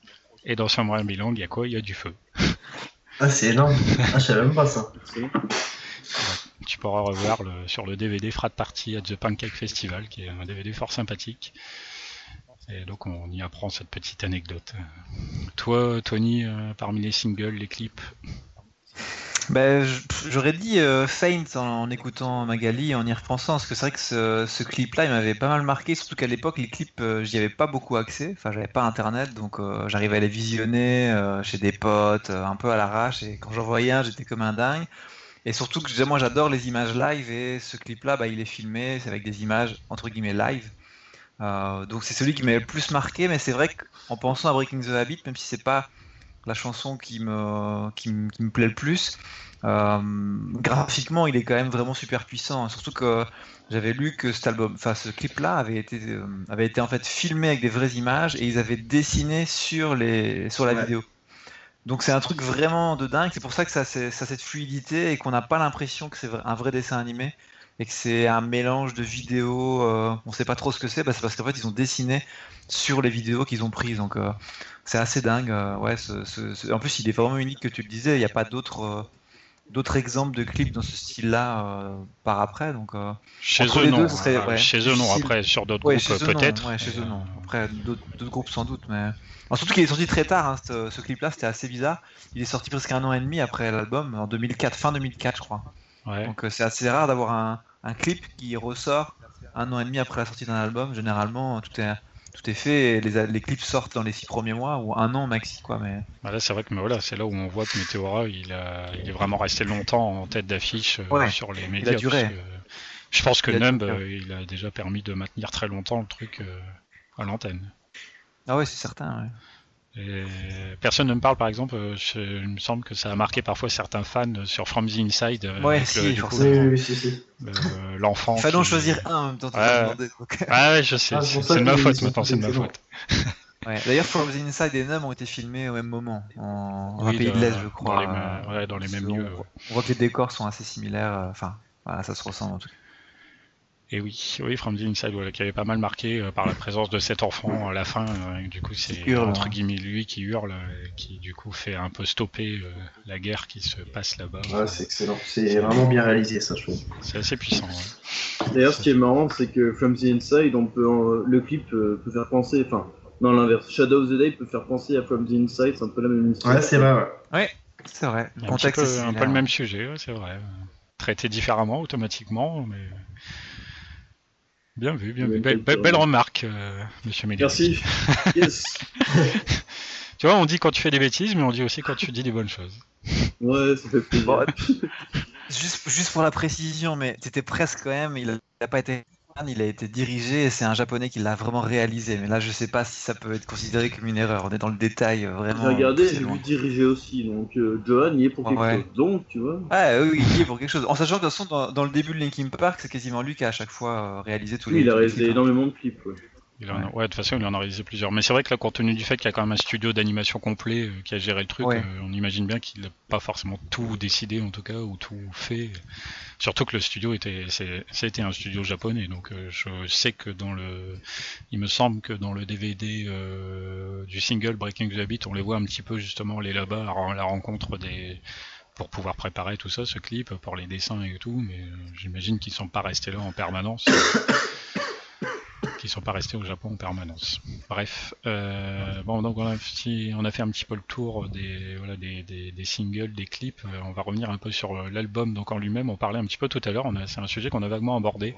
Et dans Summer Bilan, il y a quoi? Il y a du feu. Ah, c'est énorme. Ah, je savais même pas ça. tu pourras revoir le, sur le DVD Frat Party at the Pancake Festival, qui est un DVD fort sympathique. Et donc on y apprend cette petite anecdote. Toi, Tony, euh, parmi les singles, les clips? Ben, J'aurais dit euh, Faint en, écoutant Magali en y repensant, parce que c'est vrai que ce, clip-là, il m'avait pas mal marqué, surtout qu'à l'époque, les clips, euh, j'y avais pas beaucoup accès, enfin, j'avais pas internet, donc j'arrivais à les visionner chez des potes, un peu à l'arrache, et quand j'en voyais un, j'étais comme un dingue. Et surtout que moi, j'adore les images live, et ce clip-là, bah, il est filmé, c'est avec des images entre guillemets live. Euh, donc c'est celui qui m'a le plus marqué, mais c'est vrai qu'en pensant à Breaking the Habit, même si c'est pas la chanson qui me, qui, me, plaît le plus, euh, graphiquement il est quand même vraiment super puissant. Surtout que j'avais lu que cet album, enfin ce clip-là avait été, euh, avait été en fait filmé avec des vraies images et ils avaient dessiné sur, les, sur la vidéo. Donc c'est un truc vraiment de dingue. C'est pour ça que ça, ça a cette fluidité et qu'on n'a pas l'impression que c'est un vrai dessin animé et que c'est un mélange de vidéos, euh, on sait pas trop ce que c'est, bah, c'est parce qu'en fait ils ont dessiné sur les vidéos qu'ils ont prises, donc euh, c'est assez dingue. Euh, ouais, En plus il est vraiment unique que tu le disais, il n'y a pas d'autres d'autres exemples de clips dans ce style-là par après, donc. chez eux non, chez eux non, après sur d'autres groupes peut-être. Ouais, chez eux non, après d'autres groupes sans doute, mais. surtout qu'il est sorti très tard, hein, ce, clip-là, c'était assez bizarre. Il est sorti presque un an et demi après l'album, en 2004, fin 2004 je crois. Donc c'est assez rare d'avoir un, un clip qui ressort un an et demi après la sortie d'un album. Généralement, tout est, tout est fait et les, les, clips sortent dans les six premiers mois ou un an maxi. Quoi, mais... Bah là, c'est vrai que mais voilà, c'est là où on voit que Meteora il, a, il est vraiment resté longtemps en tête d'affiche euh, sur les médias. Il a duré. je pense que Numb, euh, il a déjà permis de maintenir très longtemps le truc euh, à l'antenne. Ah ouais, c'est certain. Ouais personne ne me parle, par exemple, euh, il me semble que ça a marqué parfois certains fans sur From the Inside. Euh, ouais, si, L'enfant. Il fallait en choisir un en même temps. Ah, ouais, je sais, ah, c'est de ma faute maintenant, c'est de ma faute. D'ailleurs, From the Inside et Numb ont été filmés au même moment, en, pays de l'Est, je crois. Dans les, ouais, dans les mêmes lieux. On, voit que les décors sont assez similaires, euh, enfin, voilà, ça se ressemble en tout cas. Et oui, oui, From the Inside, qui avait pas mal marqué euh, par la présence de cet enfant à la fin. Euh, du coup, c'est entre hein. guillemets lui qui hurle, euh, qui du coup fait un peu stopper la guerre qui se passe là-bas. C'est excellent. C'est vraiment bien réalisé, ça, je trouve. C'est assez puissant. D'ailleurs, ce qui est marrant, c'est que From the Inside, on peut, le clip peut faire penser, enfin, non l'inverse, Shadow of the Day peut faire penser à From the Inside, c'est un peu la même histoire. Ouais, c'est vrai. Ouais, ouais c'est vrai. Un, peu, un peu le même sujet, c'est vrai. Traité différemment, automatiquement, mais. Bien vu, bien vu. Belle, remarque, euh, monsieur Merci. Yes. tu vois, on dit quand tu fais des bêtises, mais on dit aussi quand tu dis des bonnes choses. Ouais, ça fait plaisir. juste, juste pour la précision, mais c'était presque quand même, il n'a pas été il a été dirigé et c'est un japonais qui l'a vraiment réalisé. Mais là, je sais pas si ça peut être considéré comme une erreur. On est dans le détail euh, vraiment. J'ai regardé, j'ai vu diriger aussi. Donc, euh, Johan y est pour quelque chose. Donc, tu vois. Ah oui, il y est pour quelque chose. En sachant que de toute façon, dans, le début de Linkin Park, c'est quasiment lui qui a à chaque fois euh, réalisé tous oui, les. Il a réalisé énormément de clips. Ouais. Ouais. de toute façon, il en a réalisé plusieurs. Mais c'est vrai que là, compte tenu du fait qu'il y a quand même un studio d'animation complet euh, qui a géré le truc, euh, on imagine bien qu'il n'a pas forcément tout décidé, en tout cas, ou tout fait. Surtout que le studio était, c'était un studio japonais. Donc, euh, je sais que dans le, il me semble que dans le DVD du single Breaking the Habit, on les voit un petit peu justement les là-bas à la rencontre des pour pouvoir préparer tout ça, ce clip, pour les dessins et tout, mais j'imagine qu'ils sont pas restés là en permanence. qu'ils sont pas restés au Japon en permanence. Bref, euh, bon donc on a, fait un petit peu le tour des des, singles, des clips. Euh, on va revenir un peu sur l'album donc en lui-même. On parlait un petit peu tout à l'heure. C'est un sujet qu'on a vaguement abordé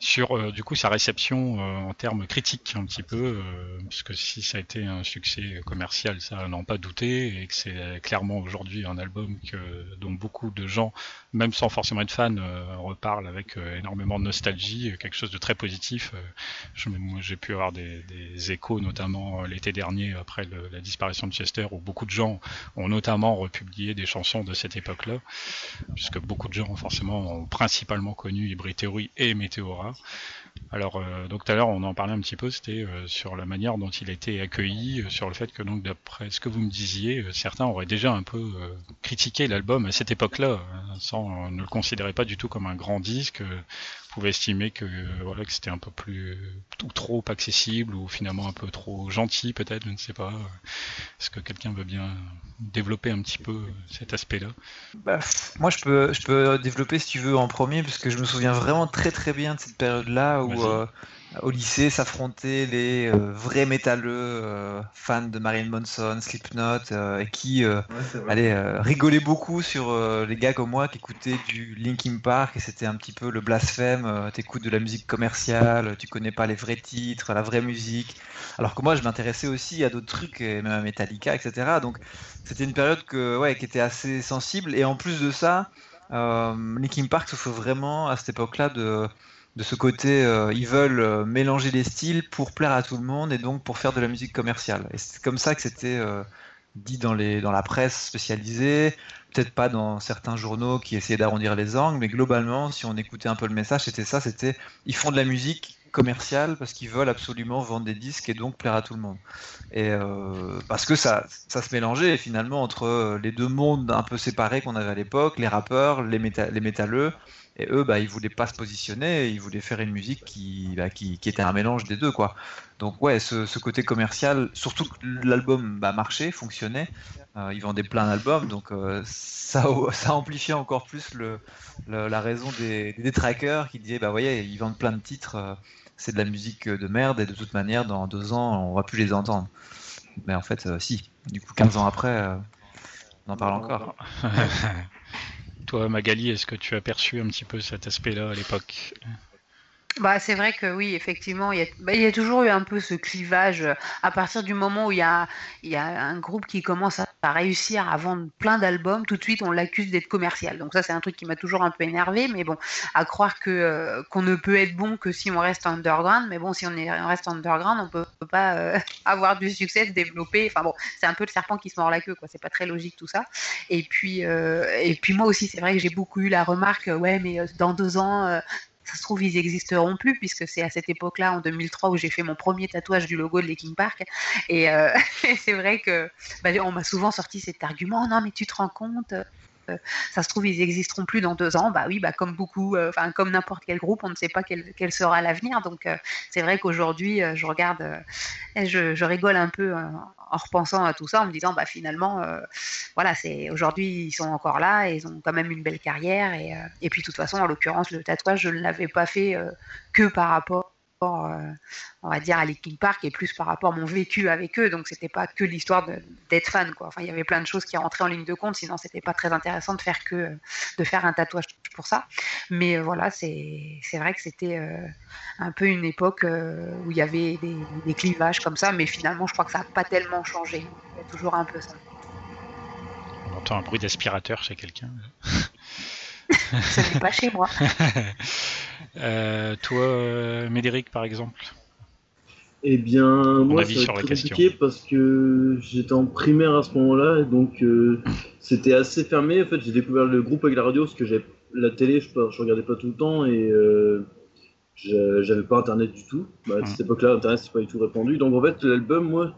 sur euh, du coup sa réception euh, en termes critiques un petit peu, parce que si ça a été un succès commercial, ça n'en pas douté, et que c'est clairement aujourd'hui un album que dont beaucoup de gens, même sans forcément être fan, reparlent avec énormément de nostalgie, quelque chose de très positif. j'ai pu avoir des, échos, notamment l'été dernier après la disparition de Chester, où beaucoup de gens ont notamment republié des chansons de cette époque-là, puisque beaucoup de gens forcément ont principalement connu Hybrid Theory et Meteora. Alors, euh, donc tout à l'heure, on en parlait un petit peu, c'était euh, sur la manière dont il a été accueilli, euh, sur le fait que, donc, d'après ce que vous me disiez, certains auraient déjà un peu critiqué l'album à cette époque-là, hein, sans ne le considérer pas du tout comme un grand disque, pouvait estimer que voilà que c'était un peu plus ou trop accessible ou finalement un peu trop gentil peut-être, je ne sais pas. Est-ce que quelqu'un veut bien développer un petit peu cet aspect-là? Bah, Moi, je peux je peux développer si tu veux en premier parce que je me souviens vraiment très très bien de cette période-là où au lycée s'affrontaient les euh, vrais métalleux euh, fans de Marilyn Manson, Slipknot, euh, et qui allaient rigoler beaucoup sur les gars comme moi qui écoutaient du Linkin Park et c'était un petit peu le blasphème. T'écoutes de la musique commerciale, tu connais pas les vrais titres, la vraie musique. Alors que moi, je m'intéressais aussi à d'autres trucs, et même à Metallica, etc. Donc c'était une période que, ouais, qui était assez sensible. Et en plus de ça, Linkin Park souffre vraiment à cette époque-là de de ce côté, euh, ils veulent euh, mélanger les styles pour plaire à tout le monde et donc pour faire de la musique commerciale. Et c'est comme ça que c'était euh, dit dans, la presse spécialisée, peut-être pas dans certains journaux qui essayaient d'arrondir les angles, mais globalement, si on écoutait un peu le message, c'était ça, c'était ils font de la musique commerciale parce qu'ils veulent absolument vendre des disques et donc plaire à tout le monde. Et parce que ça, ça se mélangeait finalement entre les deux mondes un peu séparés qu'on avait à l'époque, les rappeurs, les, les métalleux, et eux, bah, ils voulaient pas se positionner, ils voulaient faire une musique qui, bah, qui, était un mélange des deux, quoi. Donc ouais, ce, côté commercial, surtout que l'album bah, marchait, fonctionnait, euh, ils vendaient plein d'albums, donc euh, ça, ça amplifiait encore plus le, la raison des, des détraqueurs qui disaient, bah voyez, ils vendent plein de titres, euh, c'est de la musique de merde, et de toute manière, dans deux ans, on va plus les entendre. Mais en fait, si. Du coup, 15 ans après, on en parle encore. Toi, Magali, est-ce que tu as perçu un petit peu cet aspect-là à l'époque? Bah, c'est vrai que oui, effectivement, il y, a, bah, il y, a, toujours eu un peu ce clivage euh, à partir du moment où il y a, il y a un groupe qui commence à, réussir à vendre plein d'albums, tout de suite on l'accuse d'être commercial. Donc ça c'est un truc qui m'a toujours un peu énervé, mais bon, à croire que euh, qu'on ne peut être bon que si on reste underground, mais bon, si on, est, on reste underground, on peut, peut pas euh, avoir du succès, se développer. Enfin bon, c'est un peu le serpent qui se mord la queue, quoi. C'est pas très logique tout ça. Et puis, et puis moi aussi, c'est vrai que j'ai beaucoup eu la remarque, ouais, mais dans deux ans ça se trouve, ils existeront plus, puisque c'est à cette époque-là, en 2003, où j'ai fait mon premier tatouage du logo de Linkin Park. Et, euh, c'est vrai que bah, on m'a souvent sorti cet argument, non, mais tu te rends compte ça se trouve, ils existeront plus dans deux ans. Bah oui, bah comme beaucoup, euh, enfin comme n'importe quel groupe, on ne sait pas quel, sera l'avenir. Donc c'est vrai qu'aujourd'hui, je regarde, je, rigole un peu en repensant à tout ça, en me disant, bah finalement, euh, voilà, c'est aujourd'hui ils sont encore là et ils ont quand même une belle carrière. Et, euh, puis de toute façon, en l'occurrence, le tatouage, je ne l'avais pas fait euh, que par rapport euh, on va dire, à Linkin Park et plus par rapport à mon vécu avec eux. Donc, c'était pas que l'histoire d'être fan, quoi. Enfin, il y avait plein de choses qui rentraient en ligne de compte, sinon c'était pas très intéressant de faire que de faire un tatouage pour ça. Mais euh, voilà, c'est vrai que c'était euh, un peu une époque où il y avait des, clivages comme ça, mais finalement, je crois que ça n'a pas tellement changé. Il y a toujours un peu ça. On entend un bruit d'aspirateur chez quelqu'un. Ce n'est pas chez moi. Euh, toi, euh, Médéric, par exemple? Eh bien, moi, c'est compliqué parce que j'étais en primaire à ce moment-là, donc euh, c'était assez fermé. En fait, j'ai découvert le groupe avec la radio parce que j'ai la télé, je, je regardais pas tout le temps et j'avais pas internet du tout. Bah, à cette époque-là, internet c'est pas du tout répandu. Donc en fait, l'album, moi,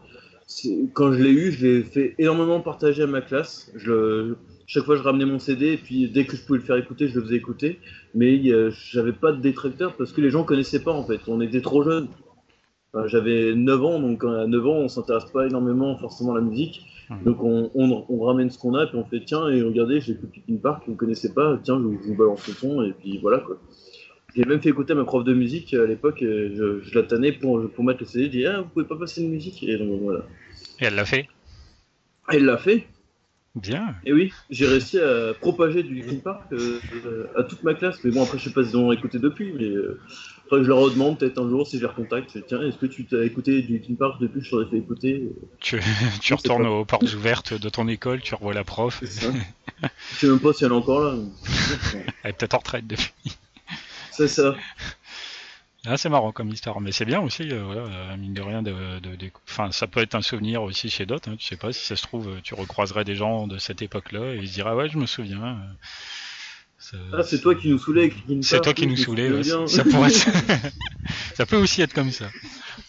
quand je l'ai eu, je l'ai fait énormément partager à ma classe. Je, chaque fois je ramenais mon CD et puis dès que je pouvais le faire écouter, je le faisais écouter. Mais j'avais pas de détracteur parce que les gens connaissaient pas en fait. On était trop jeunes. j'avais 9 ans, donc à 9 ans, on s'intéresse pas énormément forcément à la musique. Donc on, on, ramène ce qu'on a, puis on fait tiens, et regardez, j'écoute Linkin Park, vous ne connaissez pas, tiens, je, vous balance le son, et puis voilà quoi. J'ai même fait écouter à ma prof de musique à l'époque, je, je, la tannais pour, pour mettre le CD, je dis ah vous pouvez pas passer de musique? Et donc voilà. Et elle l'a fait Elle l'a fait. Bien. Et oui, j'ai réussi à propager du Linkin Park euh, à toute ma classe. Mais bon, après, je sais pas s'ils ont écouté depuis, mais euh, après, je leur redemande peut-être un jour si je les recontacte. Tiens, est-ce que tu t'as écouté du Linkin Park depuis que je t'aurais fait écouter? Tu, tu retournes aux portes ouvertes de ton école, tu revois la prof. je sais même pas si elle est encore là. elle est peut-être en retraite depuis. C'est ça. Ah, c'est marrant comme histoire, mais c'est bien aussi, euh, voilà, euh, mine de rien, de, enfin, ça peut être un souvenir aussi chez d'autres. Hein, tu sais pas si ça se trouve, tu recroiserais des gens de cette époque-là et ils se diraient ah ouais, je me souviens. Ah, c'est toi qui nous saoulais. C'est toi qui nous saoulais. ça pourrait, ça peut aussi être comme ça.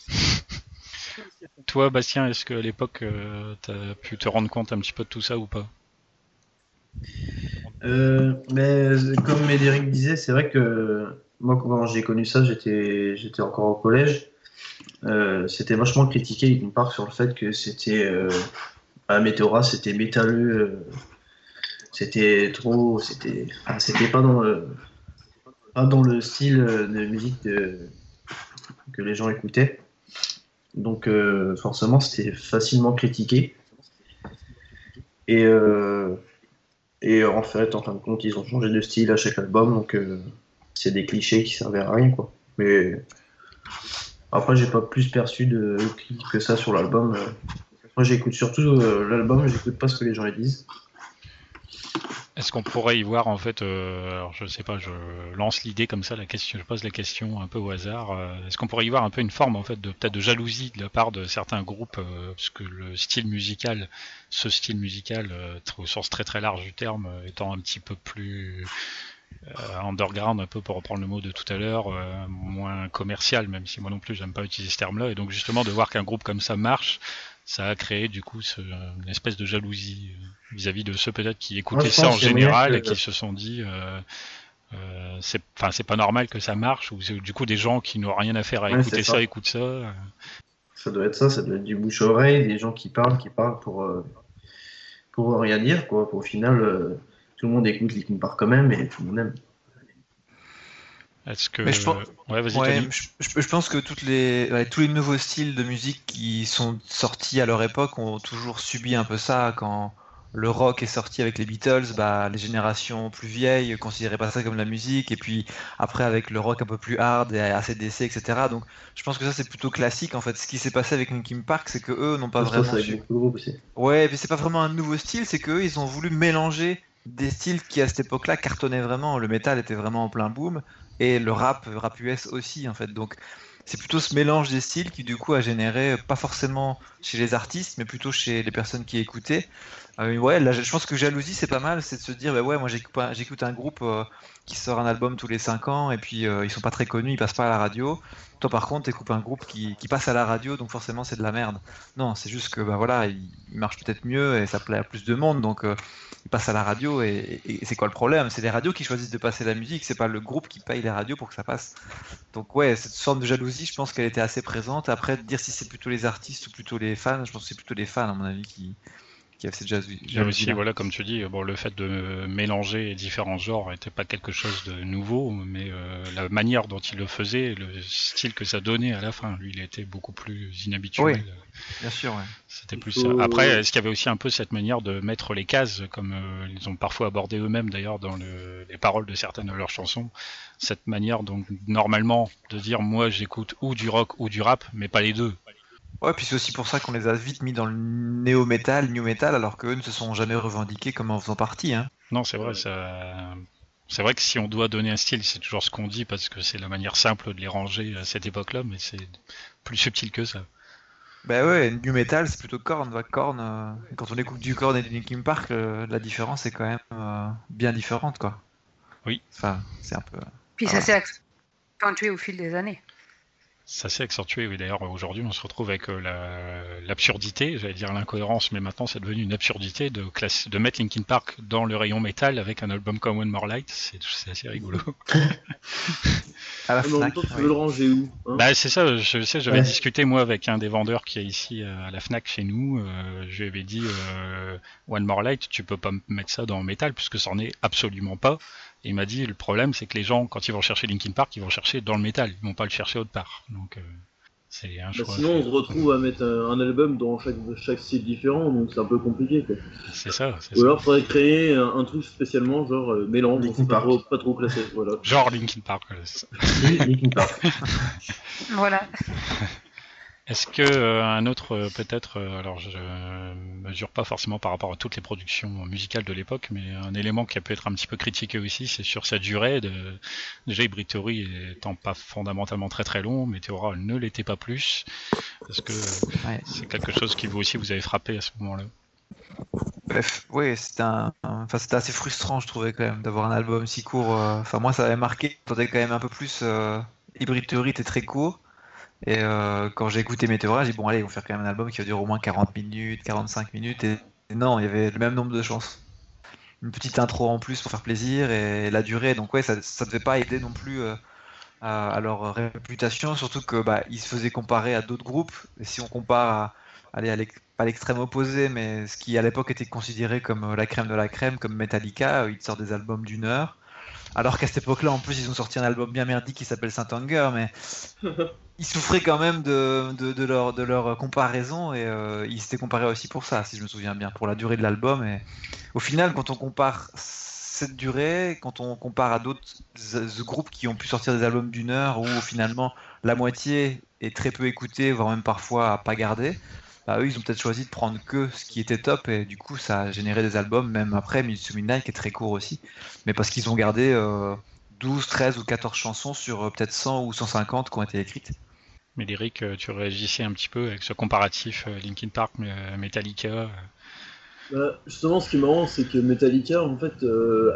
toi, Bastien, est-ce qu'à l'époque, euh, tu as pu te rendre compte un petit peu de tout ça ou pas? Mais comme Médéric disait, c'est vrai que moi, quand j'ai connu ça, j'étais, encore au collège. Euh, c'était vachement critiqué, une part, sur le fait que c'était. Euh, à Météora, c'était métalleux. Euh, c'était trop. C'était, c'était pas dans le, pas dans le style de musique que les gens écoutaient. Donc, forcément, c'était facilement critiqué. Et, et en fait, en fin de compte, ils ont changé de style à chaque album. Donc c'est des clichés qui servaient à rien, quoi. Mais après, j'ai pas plus perçu de que ça sur l'album. Moi, j'écoute surtout euh, l'album, j'écoute pas ce que les gens disent. Est-ce qu'on pourrait y voir en fait, euh, alors je sais pas, je lance l'idée comme ça, la question, je pose la question un peu au hasard. Euh, est-ce qu'on pourrait y voir un peu une forme en fait de peut-être de jalousie de la part de certains groupes, parce que le style musical, ce style musical au sens très très large du terme, étant un petit peu plus euh, underground un peu pour reprendre le mot de tout à l'heure, euh, moins commercial, même si moi non plus j'aime pas utiliser ce terme-là. Et donc justement de voir qu'un groupe comme ça marche, ça a créé du coup ce, une espèce de jalousie euh, vis-à-vis de ceux peut-être qui écoutaient ça en général et qui se sont dit euh, euh, c'est pas normal que ça marche ou du coup des gens qui n'ont rien à faire à écouter ça. écoutent ça. Ça doit être ça, ça doit être du bouche oreille, des gens qui parlent, qui parlent pour pour rien dire quoi. Au final tout le monde écoute Linkin Park quand même et tout le monde aime. Est-ce que je pense... je, pense que toutes les, tous les nouveaux styles de musique qui sont sortis à leur époque ont toujours subi un peu ça. Quand le rock est sorti avec les Beatles, bah, les générations plus vieilles considéraient pas ça comme la musique. Et puis après, avec le rock un peu plus hard et ACDC, etc. Donc je pense que ça c'est plutôt classique en fait. Ce qui s'est passé avec Linkin Park, c'est que eux n'ont pas vraiment. Ouais, mais c'est pas vraiment un nouveau style, c'est qu'eux ils ont voulu mélanger des styles qui à cette époque-là cartonnaient vraiment. Le métal était vraiment en plein boom et le rap, rap US aussi en fait. Donc c'est plutôt ce mélange des styles qui du coup a généré pas forcément chez les artistes, mais plutôt chez les personnes qui écoutaient. Euh, ouais, là, je pense que jalousie c'est pas mal, c'est de se dire bah ouais moi j'écoute un groupe euh, qui sort un album tous les 5 ans et puis euh, ils sont pas très connus, ils passent pas à la radio. Toi, par contre, t'écoutes un groupe qui, passe à la radio, donc forcément, c'est de la merde. Non, c'est juste que, ben voilà, il, marche peut-être mieux et ça plaît à plus de monde, donc euh, il passe à la radio. Et, c'est quoi le problème? C'est les radios qui choisissent de passer la musique, c'est pas le groupe qui paye les radios pour que ça passe. Donc, ouais, cette sorte de jalousie, je pense qu'elle était assez présente. Après, dire si c'est plutôt les artistes ou plutôt les fans, je pense que c'est plutôt les fans, à mon avis, qui, qui aussi, voilà, comme tu dis, bon, le fait de mélanger différents genres n'était pas quelque chose de nouveau, mais euh, la manière dont il le faisait, le style que ça donnait à la fin, lui, il était beaucoup plus inhabituel. bien sûr, ouais. C'était plus ça. Après, est-ce qu'il y avait aussi un peu cette manière de mettre les cases, comme euh, ils ont parfois abordé eux-mêmes d'ailleurs dans les paroles de certaines de leurs chansons, cette manière donc normalement de dire moi j'écoute ou du rock ou du rap, mais pas les deux. Ouais, puis c'est aussi pour ça qu'on les a vite mis dans le néo-metal, new metal, alors qu'eux ne se sont jamais revendiqués comme en faisant partie. Hein. Non, c'est vrai, ça... c'est vrai que si on doit donner un style, c'est toujours ce qu'on dit parce que c'est la manière simple de les ranger à cette époque-là, mais c'est plus subtil que ça. Bah ouais, new metal, c'est plutôt Korn. Bah, Korn euh, quand on écoute du Korn et du Linkin Park, euh, la différence est quand même euh, bien différente, quoi. Oui. Enfin, c'est un peu. Puis ça s'est accentué au fil des années. Ça s'est accentué, oui. D'ailleurs, aujourd'hui, on se retrouve avec euh, l'absurdité, j'allais dire l'incohérence, mais maintenant c'est devenu une absurdité de, classe, de mettre Linkin Park dans le rayon métal avec un album comme One More Light. C'est assez rigolo. à la Fnac, tu veux le ranger où hein? Bah, C'est ça, je sais, j'avais discuté moi avec un des vendeurs qui est ici euh, à la Fnac chez nous. Euh, je lui avais dit One More Light, tu peux pas mettre ça dans métal puisque c'en est absolument pas Et il m'a dit le problème, c'est que les gens, quand ils vont chercher Linkin Park, ils vont chercher dans le métal, ils vont pas le chercher autre part. Donc, c'est un bah, sinon, on se retrouve à mettre un, album dans chaque, chaque style différent, donc c'est un peu compliqué. C'est ça. Ou alors, il faudrait créer un, truc spécialement, genre mélange, Linkin Park. Pas, trop, pas trop classé. Voilà. Genre Linkin Park. Linkin Park. voilà. Est-ce que euh, un autre euh, peut-être, euh, alors je mesure pas forcément par rapport à toutes les productions musicales de l'époque, mais un élément qui a pu être un petit peu critiqué aussi, c'est sur sa durée. De... Déjà, Hybrid Theory étant pas fondamentalement très très long, Meteora ne l'était pas plus. Est-ce que c'est quelque chose qui vous aussi vous avez frappé à ce moment-là? Bref, oui, c'était un... enfin, c'était assez frustrant, je trouvais quand même, d'avoir un album si court. Enfin, moi, ça avait marqué. J'entendais quand même un peu plus. Hybrid Theory était très court. Et euh, quand j'ai écouté Meteora, j'ai dit bon allez, on va faire quand même un album qui va durer au moins 40 minutes, 45 minutes. Et, non, il y avait le même nombre de chansons. Une petite intro en plus pour faire plaisir et la durée. Donc ouais, ça, ça devait pas aider non plus euh, à, leur réputation, surtout que bah, se faisaient comparer à d'autres groupes. Et si on compare à, allez, à l'extrême opposé, mais ce qui à l'époque était considéré comme la crème de la crème, comme Metallica, ils sortent des albums d'une heure. Alors qu'à cette époque-là, en plus, ils ont sorti un album bien merdique qui s'appelle Saint Anger, mais ils souffraient quand même de, leur, comparaison et euh, ils s'étaient comparés aussi pour ça, si je me souviens bien, pour la durée de l'album. Et au final, quand on compare cette durée, quand on compare à d'autres groupes qui ont pu sortir des albums d'une heure où finalement la moitié est très peu écoutée, voire même parfois pas gardée, bah, eux ils ont peut-être choisi de prendre que ce qui était top et du coup ça a généré des albums même après Minutes Midnight qui est très court aussi mais parce qu'ils ont gardé 12, euh, 13 ou 14 chansons sur euh, peut-être 100 ou 150 qui ont été écrites. Mais Eric, euh, tu réagissais un petit peu avec ce comparatif Linkin Park, Metallica bah, Justement, ce qui est marrant, c'est que Metallica, en fait,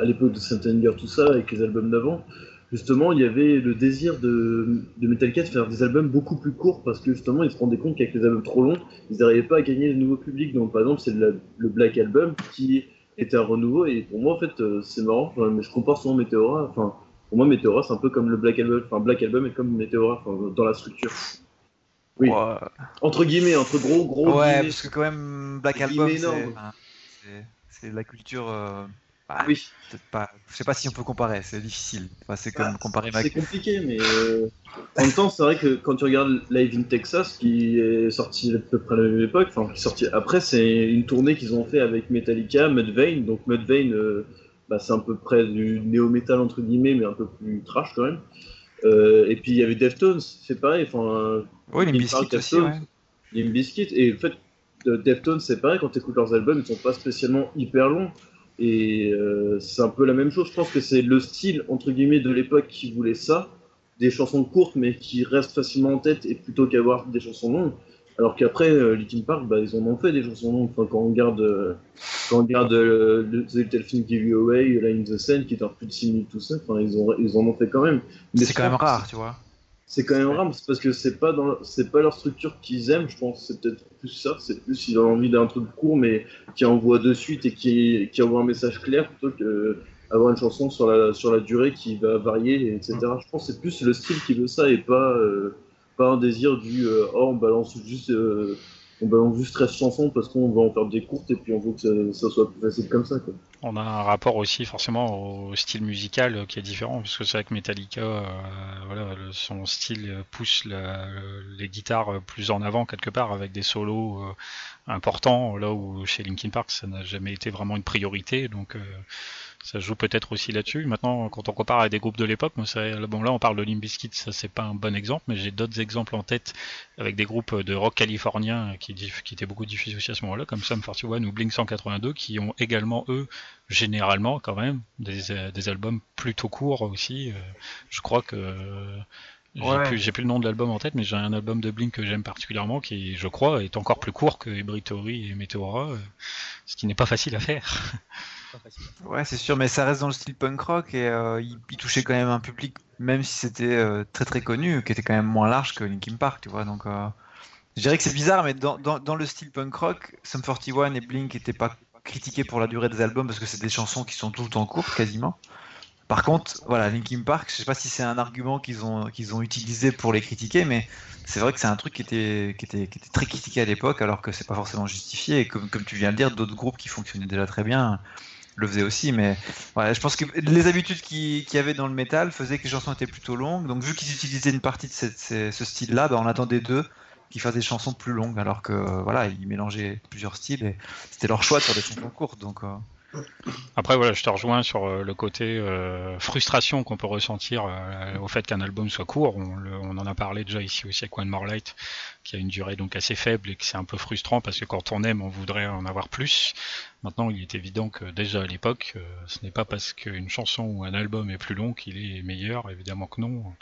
à l'époque de Saint Anger, tout ça, avec les albums d'avant, justement, il y avait le désir de, de Metallica de faire des albums beaucoup plus courts parce que justement, ils se rendaient compte qu'avec les albums trop longs, ils n'arrivaient pas à gagner le nouveau public. Donc, par exemple, c'est le, Black Album qui était un renouveau et pour moi, en fait, euh, c'est marrant. mais je compare souvent Meteora. Enfin, pour moi, Meteora, c'est un peu comme le Black Album. Enfin, Black Album est comme Meteora dans la structure. Oui. Entre guillemets, entre gros, gros. Ouais, parce que quand même, Black Album, c'est la culture. Euh, bah, oui. Pas, je sais pas si on peut comparer, c'est difficile. c'est comme bah, comparer. C'est compliqué, mais euh, en même temps, c'est vrai que quand tu regardes Live in Texas, qui est sorti à peu près à la même époque, enfin qui est sorti après, c'est une tournée qu'ils ont fait avec Metallica, Mudvayne. Donc Mudvayne, euh, bah, c'est à peu près du néo-metal entre guillemets, mais un peu plus trash quand même. Euh, et puis il y avait Deftones, c'est pareil. Enfin, oui, les Biscuits aussi. Les Biscuits. Et en fait, Deftones, c'est pareil. Quand tu écoutes leurs albums, ils sont pas spécialement hyper longs. Et euh, c'est un peu la même chose. Je pense que c'est le style, entre guillemets, de l'époque qui voulait ça. Des chansons courtes, mais qui restent facilement en tête, et plutôt qu'avoir des chansons longues. Alors qu'après, euh, Linkin Park, bah, ils en ont fait des chansons longues. Enfin, quand on regarde, euh, quand on regarde The Little Thing Give You Away, Line the Sun, qui est un plus de 6 minutes tout ça, enfin, ils, ont, ils en ont fait quand même. C'est quand même rare, tu vois c'est quand même rare parce que c'est pas dans c'est pas leur structure qu'ils aiment je pense c'est peut-être plus ça c'est plus ils ont envie d'un truc court mais qui envoie de suite et qui, qui envoie un message clair plutôt que avoir une chanson sur la sur la durée qui va varier etc mm. je pense que c'est plus le style qui veut ça et pas euh, pas un désir du euh, oh on balance juste euh, on balance juste 13 chansons parce qu'on va en faire des courtes et puis on veut que ça, soit plus facile comme ça. Quoi. On a un rapport aussi forcément au style musical qui est différent, puisque c'est vrai que Metallica, euh, voilà, son style pousse les guitares plus en avant quelque part avec des solos euh, importants, là où chez Linkin Park ça n'a jamais été vraiment une priorité. Donc euh, ça joue peut-être aussi là-dessus. Maintenant, quand on compare à des groupes de l'époque, bon là on parle de Limp Bizkit, ça c'est pas un bon exemple, mais j'ai d'autres exemples en tête avec des groupes de rock californien qui, qui étaient beaucoup diffusés aussi à ce moment-là, comme Sum 41 ou Blink 182, qui ont également eux généralement quand même des, des albums plutôt courts aussi. Euh, je crois que j'ai plus, le nom de l'album en tête, mais j'ai un album de Blink que j'aime particulièrement, qui, je crois, est encore plus court que Hybrid et Meteora, euh, ce qui n'est pas facile à faire. Ouais, c'est sûr, mais ça reste dans le style punk rock et euh, il, touchait quand même un public, même si c'était euh, très très connu, qui était quand même moins large que Linkin Park, tu vois. Donc, euh, je dirais que c'est bizarre, mais dans, dans, le style punk rock, Sum 41 et Blink n'étaient pas critiqués pour la durée des albums parce que c'est des chansons qui sont tout temps courtes quasiment. Par contre, voilà, Linkin Park, je sais pas si c'est un argument qu'ils ont, ont utilisé pour les critiquer, mais c'est vrai que c'est un truc qui était, qui était, qui était très critiqué à l'époque, alors que c'est pas forcément justifié. Et comme, comme tu viens de dire, d'autres groupes qui fonctionnaient déjà très bien le faisait aussi, mais voilà, je pense que les habitudes qu'il y avait dans le métal faisaient que les chansons étaient plutôt longues. Donc vu qu'ils utilisaient une partie de ce style-là, ben, on attendait d'eux qu'ils fassent des chansons plus longues, alors que voilà, ils mélangeaient plusieurs styles et c'était leur choix de faire des chansons courtes. Donc euh, après, voilà, je te rejoins sur euh, le côté euh, frustration qu'on peut ressentir euh, au fait qu'un album soit court. On, en a parlé déjà ici aussi avec One More Light, qui a une durée donc assez faible et que c'est un peu frustrant parce que quand on aime, on voudrait en avoir plus. Maintenant, il est évident que déjà à l'époque, ce n'est pas parce qu'une chanson ou un album est plus long qu'il est meilleur. Évidemment que non.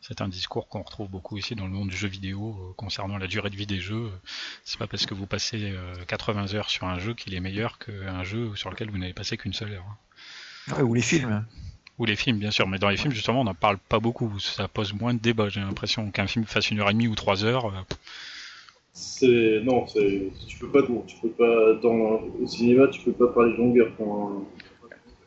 C'est un discours qu'on retrouve beaucoup ici dans le monde du jeu vidéo concernant la durée de vie des jeux. C'est pas parce que vous passez 80 heures sur un jeu qu'il est meilleur qu'un jeu sur lequel vous n'avez passé qu'une seule heure. Hein. ou les films. Ou les films, bien sûr, mais dans les films, justement, on n'en parle pas beaucoup. Ça pose moins de débats. J'ai l'impression qu'un film fasse une heure et demie ou trois heures. Euh, c'est non, tu peux pas tu peux pas dans au cinéma, tu peux pas parler de longueur.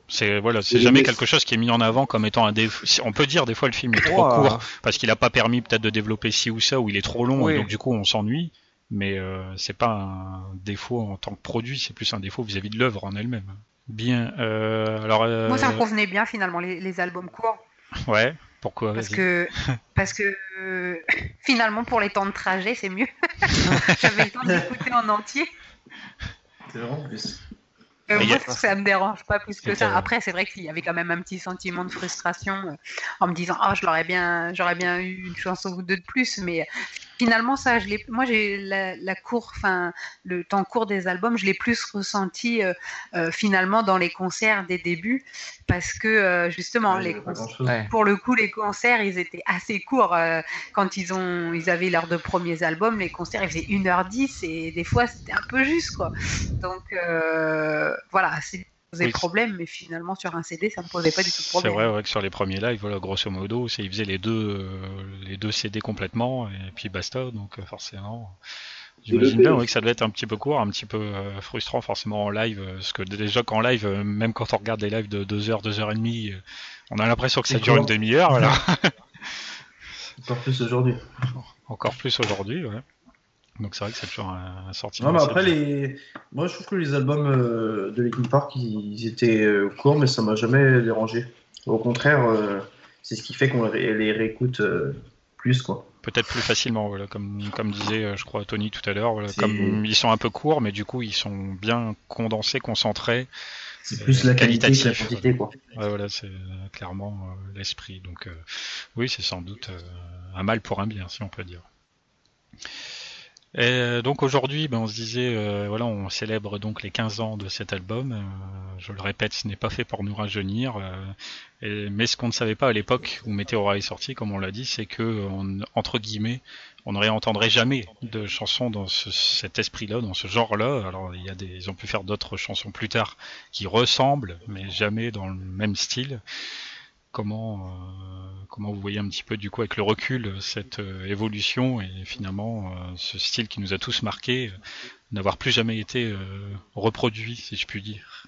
C'est voilà, c'est jamais quelque chose qui est mis en avant comme étant un défaut. On peut dire des fois le film est trop court parce qu'il a pas permis peut-être de développer ci ou ça ou il est trop long et donc du coup on s'ennuie. Mais euh, c'est pas un défaut en tant que produit, c'est plus un défaut vis-à-vis de l'œuvre en elle-même. Bien. Euh, alors. Euh, Moi, ça me convenait bien finalement les, albums courts. Ouais. Pourquoi? Parce que parce que finalement pour les temps de trajet c'est mieux. J'avais le temps d'écouter en entier. C'est vraiment plus. Euh, moi, ça me dérange pas plus que ça. Après, c'est vrai qu'il y avait quand même un petit sentiment de frustration euh, en me disant, ah, je l'aurais bien, j'aurais bien eu une chanson ou deux de plus, mais finalement, ça, je moi, j'ai la, cour, enfin, le temps court des albums, je l'ai plus ressenti euh, finalement dans les concerts des débuts, parce que justement, les pour le coup, les concerts, ils étaient assez courts quand ils ont, ils avaient leurs deux premiers albums. Les concerts, ils faisaient 1h10 et des fois, c'était un peu juste, quoi. Donc voilà, c'est posait problème, mais finalement sur un CD, ça me posait pas du tout de problème. C'est vrai, que sur les premiers lives, voilà, grosso modo, ils faisaient les deux, euh, les deux CD complètement, et puis basta, donc euh, forcément. J'imagine bien que ça devait être un petit peu court, un petit peu euh, frustrant forcément en live, parce que déjà qu'en live, même quand on regarde des lives de 2 heures, 2 heures et demie, on a l'impression que ça dure une demi-heure, voilà. Encore plus aujourd'hui. Encore plus aujourd'hui, ouais. Donc c'est vrai que c'est toujours un, sorti. Non, mais après, les... moi je trouve que les albums euh, de Linkin Park, ils, étaient euh, courts, mais ça m'a jamais dérangé. Au contraire, euh, c'est ce qui fait qu'on les réécoute plus, quoi. Peut-être plus facilement, voilà, comme, comme disait, je crois, Tony tout à l'heure. comme ils sont un peu courts, mais du coup, ils sont bien condensés, concentrés. C'est plus la qualité que la quantité, quoi. Ouais, voilà, c'est clairement l'esprit. Donc, oui, c'est sans doute un mal pour un bien, si on peut dire. Et euh, donc aujourd'hui, ben, on se disait, euh, voilà, on célèbre donc les 15 ans de cet album. Euh, je le répète, ce n'est pas fait pour nous rajeunir. mais ce qu'on ne savait pas à l'époque où Meteora est sorti, comme on l'a dit, c'est que entre guillemets, on ne réentendrait jamais de chansons dans cet esprit-là, dans ce genre-là. Alors il y a des, ils ont pu faire d'autres chansons plus tard qui ressemblent, mais jamais dans le même style comment, euh, comment vous voyez un petit peu du coup avec le recul cette euh, évolution et finalement euh, ce style qui nous a tous marqué n'avoir plus jamais été reproduit, si je puis dire.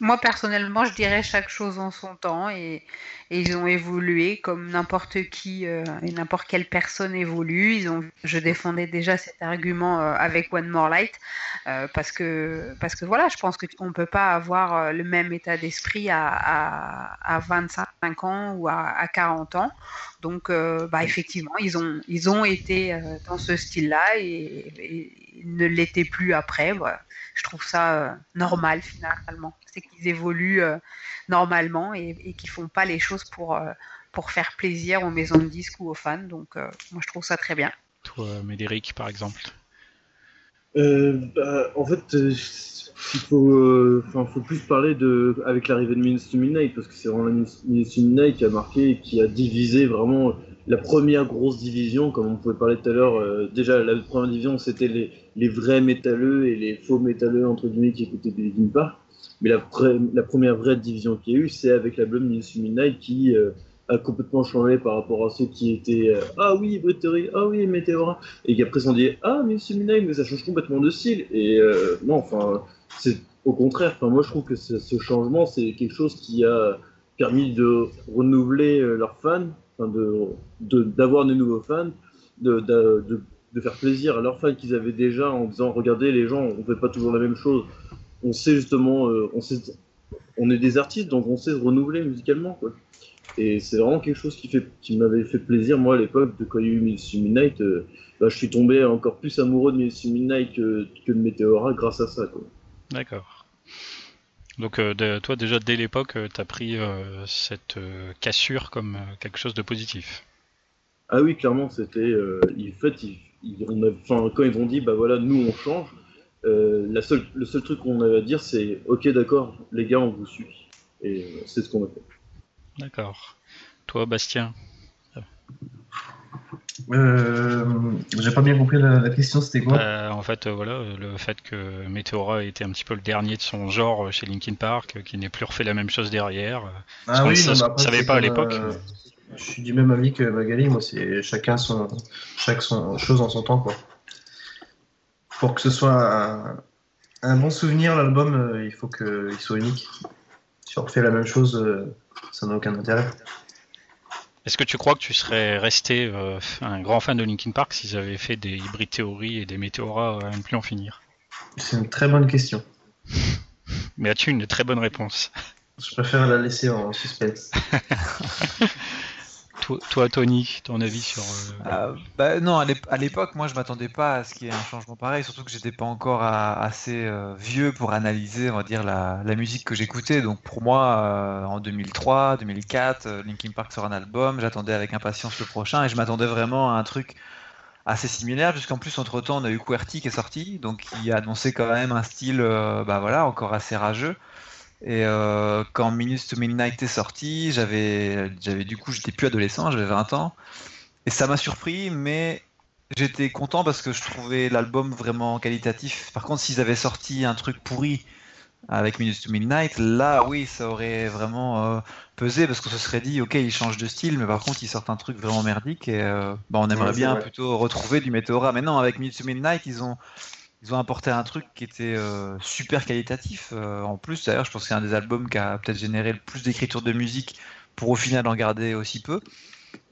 Moi, personnellement, je dirais chaque chose en son temps et, ils ont évolué comme n'importe qui euh, et n'importe quelle personne évolue. Ils ont, je défendais déjà cet argument euh, avec One More Light euh, parce, que, parce que voilà, je pense qu'on ne peut pas avoir le même état d'esprit à, à, 25 ans ou à, à 40 ans. Donc, bah, effectivement, ils ont, ils ont été dans ce style-là et, et, ne l'étaient plus après. Je trouve ça euh, normal finalement. C'est qu'ils évoluent euh, normalement et, et qu'ils font pas les choses pour, euh, pour faire plaisir aux maisons de disques ou aux fans. Donc moi je trouve ça très bien. Toi, Médéric, par exemple bah, En fait, il faut, faut plus parler de, avec l'arrivée de Minutes to Midnight, parce que c'est vraiment Minutes to Midnight qui a marqué et qui a divisé vraiment la première grosse division, comme on pouvait parler tout à l'heure, euh, déjà la première division c'était les, vrais métalleux et les faux métalleux entre guillemets qui écoutaient Linkin Park. Mais la, première vraie division qu'il y a eu, c'est avec la Blood Midnight qui euh, a complètement changé par rapport à ceux qui étaient euh, ah oui Brittany, ah oui Meteora. Et qui après sont dit ah mais Midnight mais ça change complètement de style. Et non enfin c'est au contraire. Moi je trouve que ce changement c'est quelque chose qui a permis de renouveler leurs fans d'avoir de, nouveaux fans, de, de, de, faire plaisir à leurs fans qu'ils avaient déjà en disant regardez les gens, on fait pas toujours la même chose. on sait justement, on, sait, on est des artistes, donc on sait se renouveler musicalement. Quoi. Et c'est vraiment quelque chose qui, qui m'avait fait plaisir, moi, à l'époque, de quand il y a eu Midnight. Bah, je suis tombé encore plus amoureux de Midnight que, que de Meteora grâce à ça. D'accord. Donc euh, toi déjà dès l'époque, euh, tu as pris euh, cette cassure comme quelque chose de positif. Ah oui, clairement, c'était. en fait, on quand ils ont dit, bah voilà, nous on change, la seule, le seul truc qu'on avait à dire, c'est ok, d'accord, les gars, on vous suit. Et c'est ce qu'on a fait. D'accord. Toi, Bastien? Euh, J'ai pas bien compris la, question, c'était quoi euh, En fait, euh, voilà, le fait que Meteora était un petit peu le dernier de son genre chez Linkin Park, qui n'ait plus refait la même chose derrière. Ah oui, ça, bah, savait pas à l'époque. je suis du même avis que Magali, moi, c'est chacun son, chaque son, chose en son temps, quoi. Pour que ce soit un, bon souvenir, l'album, il faut qu'il soit unique. Si on refait la même chose, ça n'a aucun intérêt. Est-ce que tu crois que tu serais resté euh, un grand fan de Linkin Park s'ils avaient fait des hybrides théories et des météoras à ne plus en finir? C'est une très bonne question. Mais as-tu une très bonne réponse? Je préfère la laisser en suspense. Toi, Tony, ton avis sur. Euh, euh, bah, non, à l'époque, moi, je m'attendais pas à ce qu'il y ait un changement pareil, surtout que j'étais pas encore assez euh, vieux pour analyser, on dire, la, musique que j'écoutais. Donc, pour moi, en 2003, 2004, Linkin Park sort un album, j'attendais avec impatience le prochain et je m'attendais vraiment à un truc assez similaire, puisqu'en plus, entre temps, on a eu QWERTY qui est sorti, donc qui annonçait quand même un style, bah voilà, encore assez rageux. Et euh, quand Minutes to Midnight est sorti, j'avais, j'avais du coup, j'étais plus adolescent, j'avais 20 ans. Et ça m'a surpris, mais j'étais content parce que je trouvais l'album vraiment qualitatif. Par contre, s'ils avaient sorti un truc pourri avec Minutes to Midnight, là, oui, ça aurait vraiment euh, pesé parce qu'on se serait dit, ok, ils changent de style, mais par contre, ils sortent un truc vraiment merdique et euh, bah, on aimerait bien plutôt retrouver du Meteora. Mais non, avec Minutes to Midnight, ils ont ils ont apporté un truc qui était euh, super qualitatif. Euh, en plus, d'ailleurs, je pense que c'est un des albums qui a peut-être généré le plus d'écriture de musique pour au final en garder aussi peu.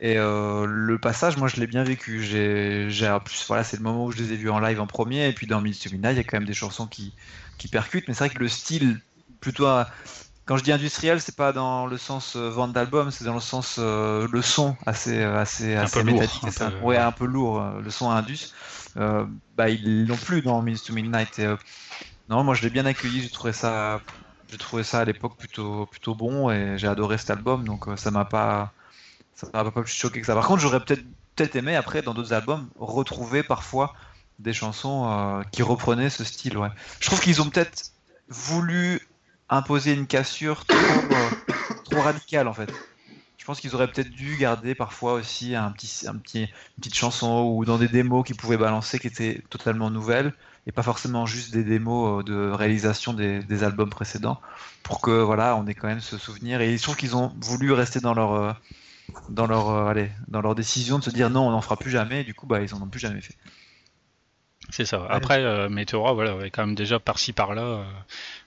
Et euh, le passage, moi, je l'ai bien vécu. J'ai, en plus, voilà, c'est le moment où je les ai vus en live en premier. Et puis dans Minutes to il y a quand même des chansons qui, qui percutent. Mais c'est vrai que le style, plutôt, quand je dis industriel, c'est pas dans le sens vente d'album, c'est dans le sens le son assez, assez, assez métallique. un peu, ouais, un peu lourd, le son indus. Euh, bah, ils l'ont plus dans to Midnight. Euh, non, moi je l'ai bien accueilli, j'ai trouvé ça, j'ai trouvé ça à l'époque plutôt, plutôt bon et j'ai adoré cet album, donc euh, ça m'a pas, ça m'a pas plus choqué que ça. Par contre, j'aurais peut-être, peut-être aimé après dans d'autres albums retrouver parfois des chansons qui reprenaient ce style. Ouais. Je trouve qu'ils ont peut-être voulu imposer une cassure trop, trop radicale en fait je pense qu'ils auraient peut-être dû garder parfois aussi un petit, un petit, une petite chanson ou dans des démos qu'ils pouvaient balancer qui étaient totalement nouvelles et pas forcément juste des démos euh, de réalisation des, albums précédents pour que voilà on ait quand même ce souvenir. Et je trouve qu'ils ont voulu rester dans leur euh, dans leur euh, allez, dans leur décision de se dire non on n'en fera plus jamais. Et du coup bah ils en ont plus jamais fait. C'est ça. Après euh, Meteora voilà avait quand même déjà par-ci par-là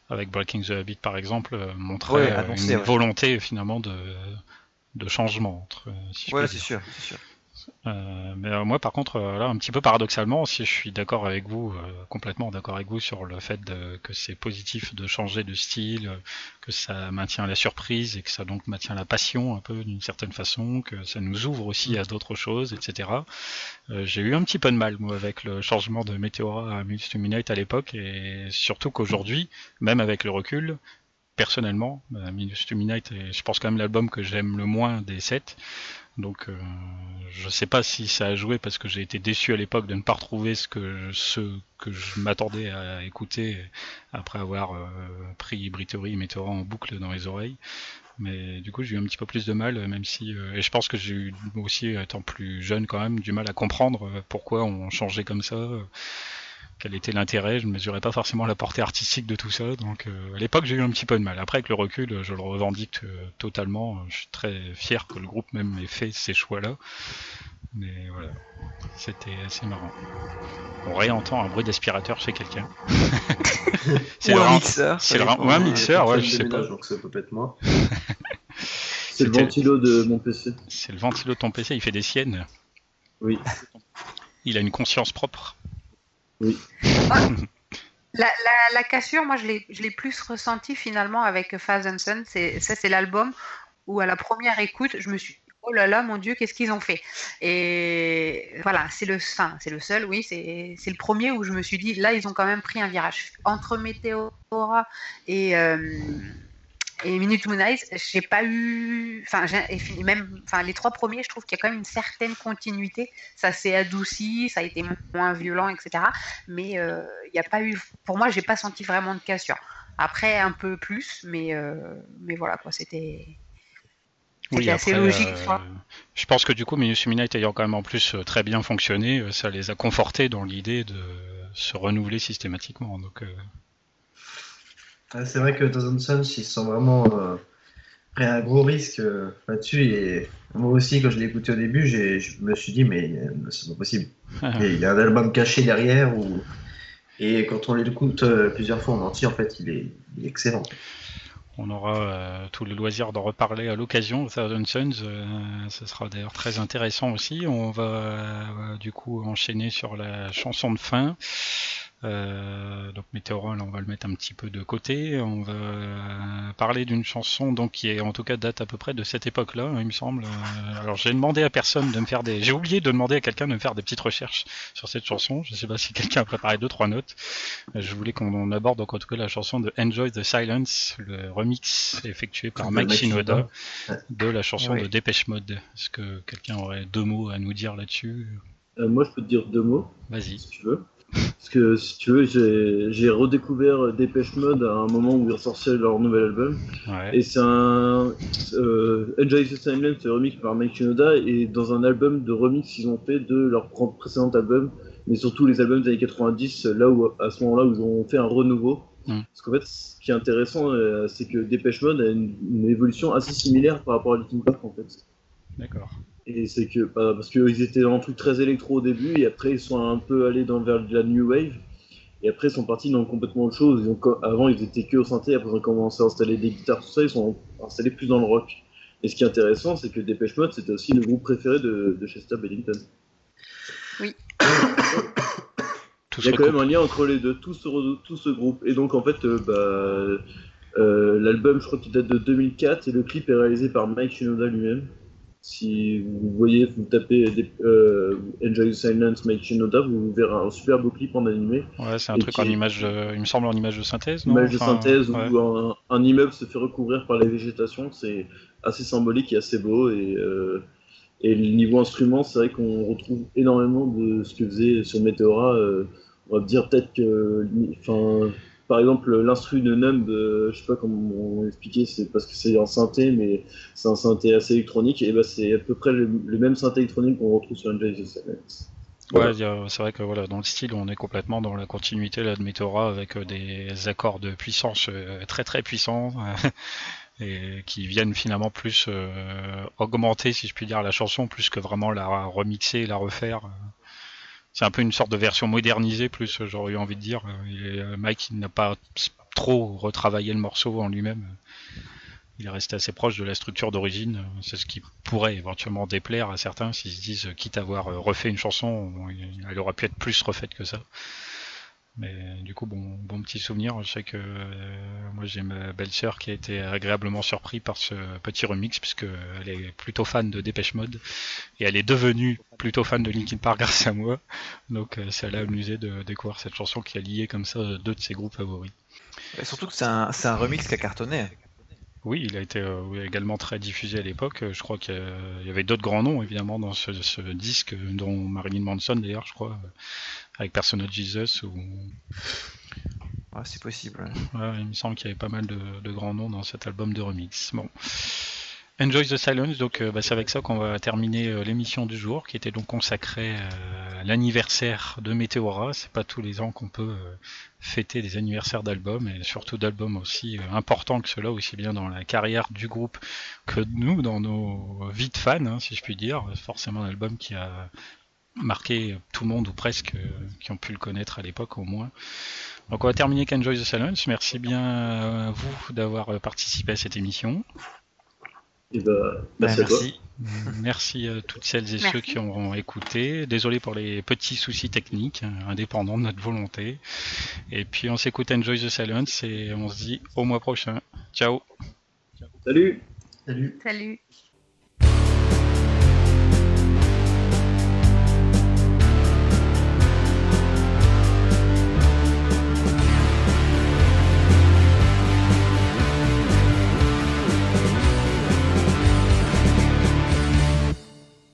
avec Breaking the Habit par exemple montré une volonté finalement de de changement. Entre, si ouais, c'est sûr, sûr. Euh, mais euh, moi, par contre, euh, là, un petit peu paradoxalement, si je suis d'accord avec vous, complètement d'accord avec vous sur le fait que c'est positif de changer de style, que ça maintient la surprise et que ça donc maintient la passion un peu d'une certaine façon, que ça nous ouvre aussi à d'autres choses, etc. J'ai eu un petit peu de mal moi avec le changement de Meteora à Midnight à l'époque et surtout qu'aujourd'hui, même avec le recul, personnellement, euh, Minus to Midnight je pense, quand même l'album que j'aime le moins des sept. Donc, euh, je sais pas si ça a joué parce que j'ai été déçu à l'époque de ne pas retrouver ce que ce que je m'attendais à écouter après avoir euh, pris Britory et Meteora en boucle dans les oreilles. Mais du coup, j'ai eu un petit peu plus de mal, même si euh, et je pense que j'ai eu aussi, étant plus jeune quand même, du mal à comprendre pourquoi on changeait comme ça quel était l'intérêt, je ne mesurais pas forcément la portée artistique de tout ça, donc euh, à l'époque j'ai eu un petit peu de mal. Après avec le recul, je le revendique euh, totalement, je suis très fier que le groupe même ait fait ces choix-là, mais voilà, c'était assez marrant. On réentend un bruit d'aspirateur chez quelqu'un. c'est un mixeur. C'est un mixeur, ouais, je sais pas. Donc ça peut être moi. c'est le ventilo de mon PC. C'est le ventilo de ton PC, il fait des siennes. Oui. Il a une conscience propre. Oui. La, cassure, moi, je l'ai plus ressenti finalement avec and Son. Ça, c'est l'album où à la première écoute, je me suis oh là là, mon Dieu, qu'est-ce qu'ils ont fait? Et voilà, c'est le, enfin, le seul, oui, c'est le premier où je me suis dit, là, ils ont quand même pris un virage. Entre Météora et, euh, et Minute Moon Eyes, j'ai pas eu, enfin, même, enfin, les trois premiers, je trouve qu'il y a quand même une certaine continuité. Ça s'est adouci, ça a été moins violent, etc. Mais euh, il n'y a pas eu, pour moi, j'ai pas senti vraiment de cassure. Après, un peu plus, mais, euh, mais voilà, quoi, c'était. Oui, assez logique. Euh, je pense que du coup, Minus Midnight ayant quand même en plus très bien fonctionné, ça les a confortés dans l'idée de se renouveler systématiquement. Donc, c'est vrai que Dozen Sons, ils sont vraiment euh, pris un gros risque euh, là-dessus. Et moi aussi, quand je l'ai écouté au début, je me suis dit, mais euh, c'est pas possible. il y a un album caché derrière. Et quand on l'écoute plusieurs fois en entier, en fait, il est, excellent. On aura tout le loisir d'en reparler à l'occasion, Thousand Sons. ce sera d'ailleurs très intéressant aussi. On va du coup enchaîner sur la chanson de fin. Euh, donc Météorol, on va le mettre un petit peu de côté. On va parler d'une chanson donc qui est en tout cas date à peu près de cette époque-là, il me semble. Euh, alors j'ai demandé à personne de me faire des, j'ai oublié de demander à quelqu'un de me faire des petites recherches sur cette chanson. Je sais pas si quelqu'un a préparé deux trois notes. Euh, je voulais qu'on aborde donc en tout cas la chanson de Enjoy the Silence, le remix effectué par Mike Shinoda de la chanson de Dépêche Mode. Est-ce que quelqu'un aurait deux mots à nous dire là-dessus? Moi, je peux te dire deux mots. Vas-y. Si tu veux. Parce que si tu veux, j'ai redécouvert Dépêche Mode à un moment où ils ressortaient leur nouvel album. Et c'est un. Euh, Enjoy the Silence, c'est remix par Mike Shinoda. Et dans un album de remix qu'ils ont fait de leur précédent album, mais surtout les albums des années 90, là où, à ce moment-là, où ils ont fait un renouveau. Mm. Parce qu'en fait, ce qui est intéressant, euh, c'est que Dépêche Mode a une, une, évolution assez similaire par rapport à Linkin Park en fait. D'accord. Et c'est que, bah, parce qu'ils étaient dans un truc très électro au début, et après ils sont un peu allés dans, vers la new wave, et après ils sont partis dans complètement autre chose. Ont, avant ils étaient que au synthé, après ils ont commencé à installer des guitares, tout ça, ils sont installés plus dans le rock. Et ce qui est intéressant, c'est que Dépêche Mode, c'était aussi le groupe préféré de, Chester Bennington. Oui. Il y a quand même un lien entre les deux, tout ce, tout ce groupe. Et donc en fait, euh, bah, euh, l'album, je crois qu'il date de 2004, et le clip est réalisé par Mike Shinoda lui-même. Si vous voyez, vous tapez des, euh, Enjoy the Silence, Make Shinoda, vous verrez un super beau clip en animé. Ouais, c'est un truc en image, il me semble en image de synthèse, non? Image de synthèse où un, immeuble se fait recouvrir par la végétation, c'est assez symbolique et assez beau. Et, euh, et le niveau instrument, c'est vrai qu'on retrouve énormément de ce que faisait sur Meteora. Euh, on va dire peut-être que, enfin, par exemple, l'instru de Numb, euh, je sais pas comment expliquer, c'est parce que c'est un synthé, mais c'est un synthé assez électronique, et bah c'est à peu près le, même synthé électronique qu'on retrouve sur Silence. Ouais, c'est vrai que voilà, dans le style, on est complètement dans la continuité là, de Meteora avec euh, des accords de puissance euh, très très puissants et qui viennent finalement plus augmenter, si je puis dire, la chanson plus que vraiment la remixer et la refaire c'est un peu une sorte de version modernisée, plus j'aurais eu envie de dire. Et euh, Mike n'a pas trop retravaillé le morceau en lui-même. Il est resté assez proche de la structure d'origine. C'est ce qui pourrait éventuellement déplaire à certains s'ils se disent, quitte à avoir refait une chanson, elle aurait pu être plus refaite que ça. Mais du coup, bon, bon petit souvenir. Je sais que euh, moi j'ai ma belle-sœur qui a été agréablement surpris par ce petit remix puisque elle est plutôt fan de Dépêche Mode et elle est devenue plutôt fan de Linkin Park grâce à moi. Donc euh, c'est à amusé de découvrir cette chanson qui a lié comme ça deux de ses groupes favoris. Et surtout que c'est un, un, remix qui a cartonné. Oui, il a été euh, également très diffusé à l'époque. Je crois qu'il y avait d'autres grands noms évidemment dans ce, ce disque, dont Marilyn Manson d'ailleurs, je crois, avec Persona Jesus ou. c'est possible. il me semble qu'il y avait pas mal de, grands noms dans cet album de remix. Bon. Enjoy the Silence, donc euh, bah, c'est avec ça qu'on va terminer euh, l'émission du jour, qui était donc consacrée euh, à l'anniversaire de Meteora. C'est pas tous les ans qu'on peut fêter des anniversaires d'albums, et surtout d'albums aussi importants que cela, aussi bien dans la carrière du groupe que nous, dans nos vies de fans, hein, si je puis dire. Forcément un album qui a marqué tout le monde ou presque euh, qui ont pu le connaître à l'époque au moins. Donc on va terminer avec Enjoy the Silence. Merci bien à vous d'avoir participé à cette émission. Et bah, merci, à toi. Merci à toutes celles et ceux qui ont écouté. Désolé pour les petits soucis techniques, euh, indépendants de notre volonté. Et puis on s'écoute Enjoy the Silence et on se dit au mois prochain. Ciao. Salut. Salut. Salut.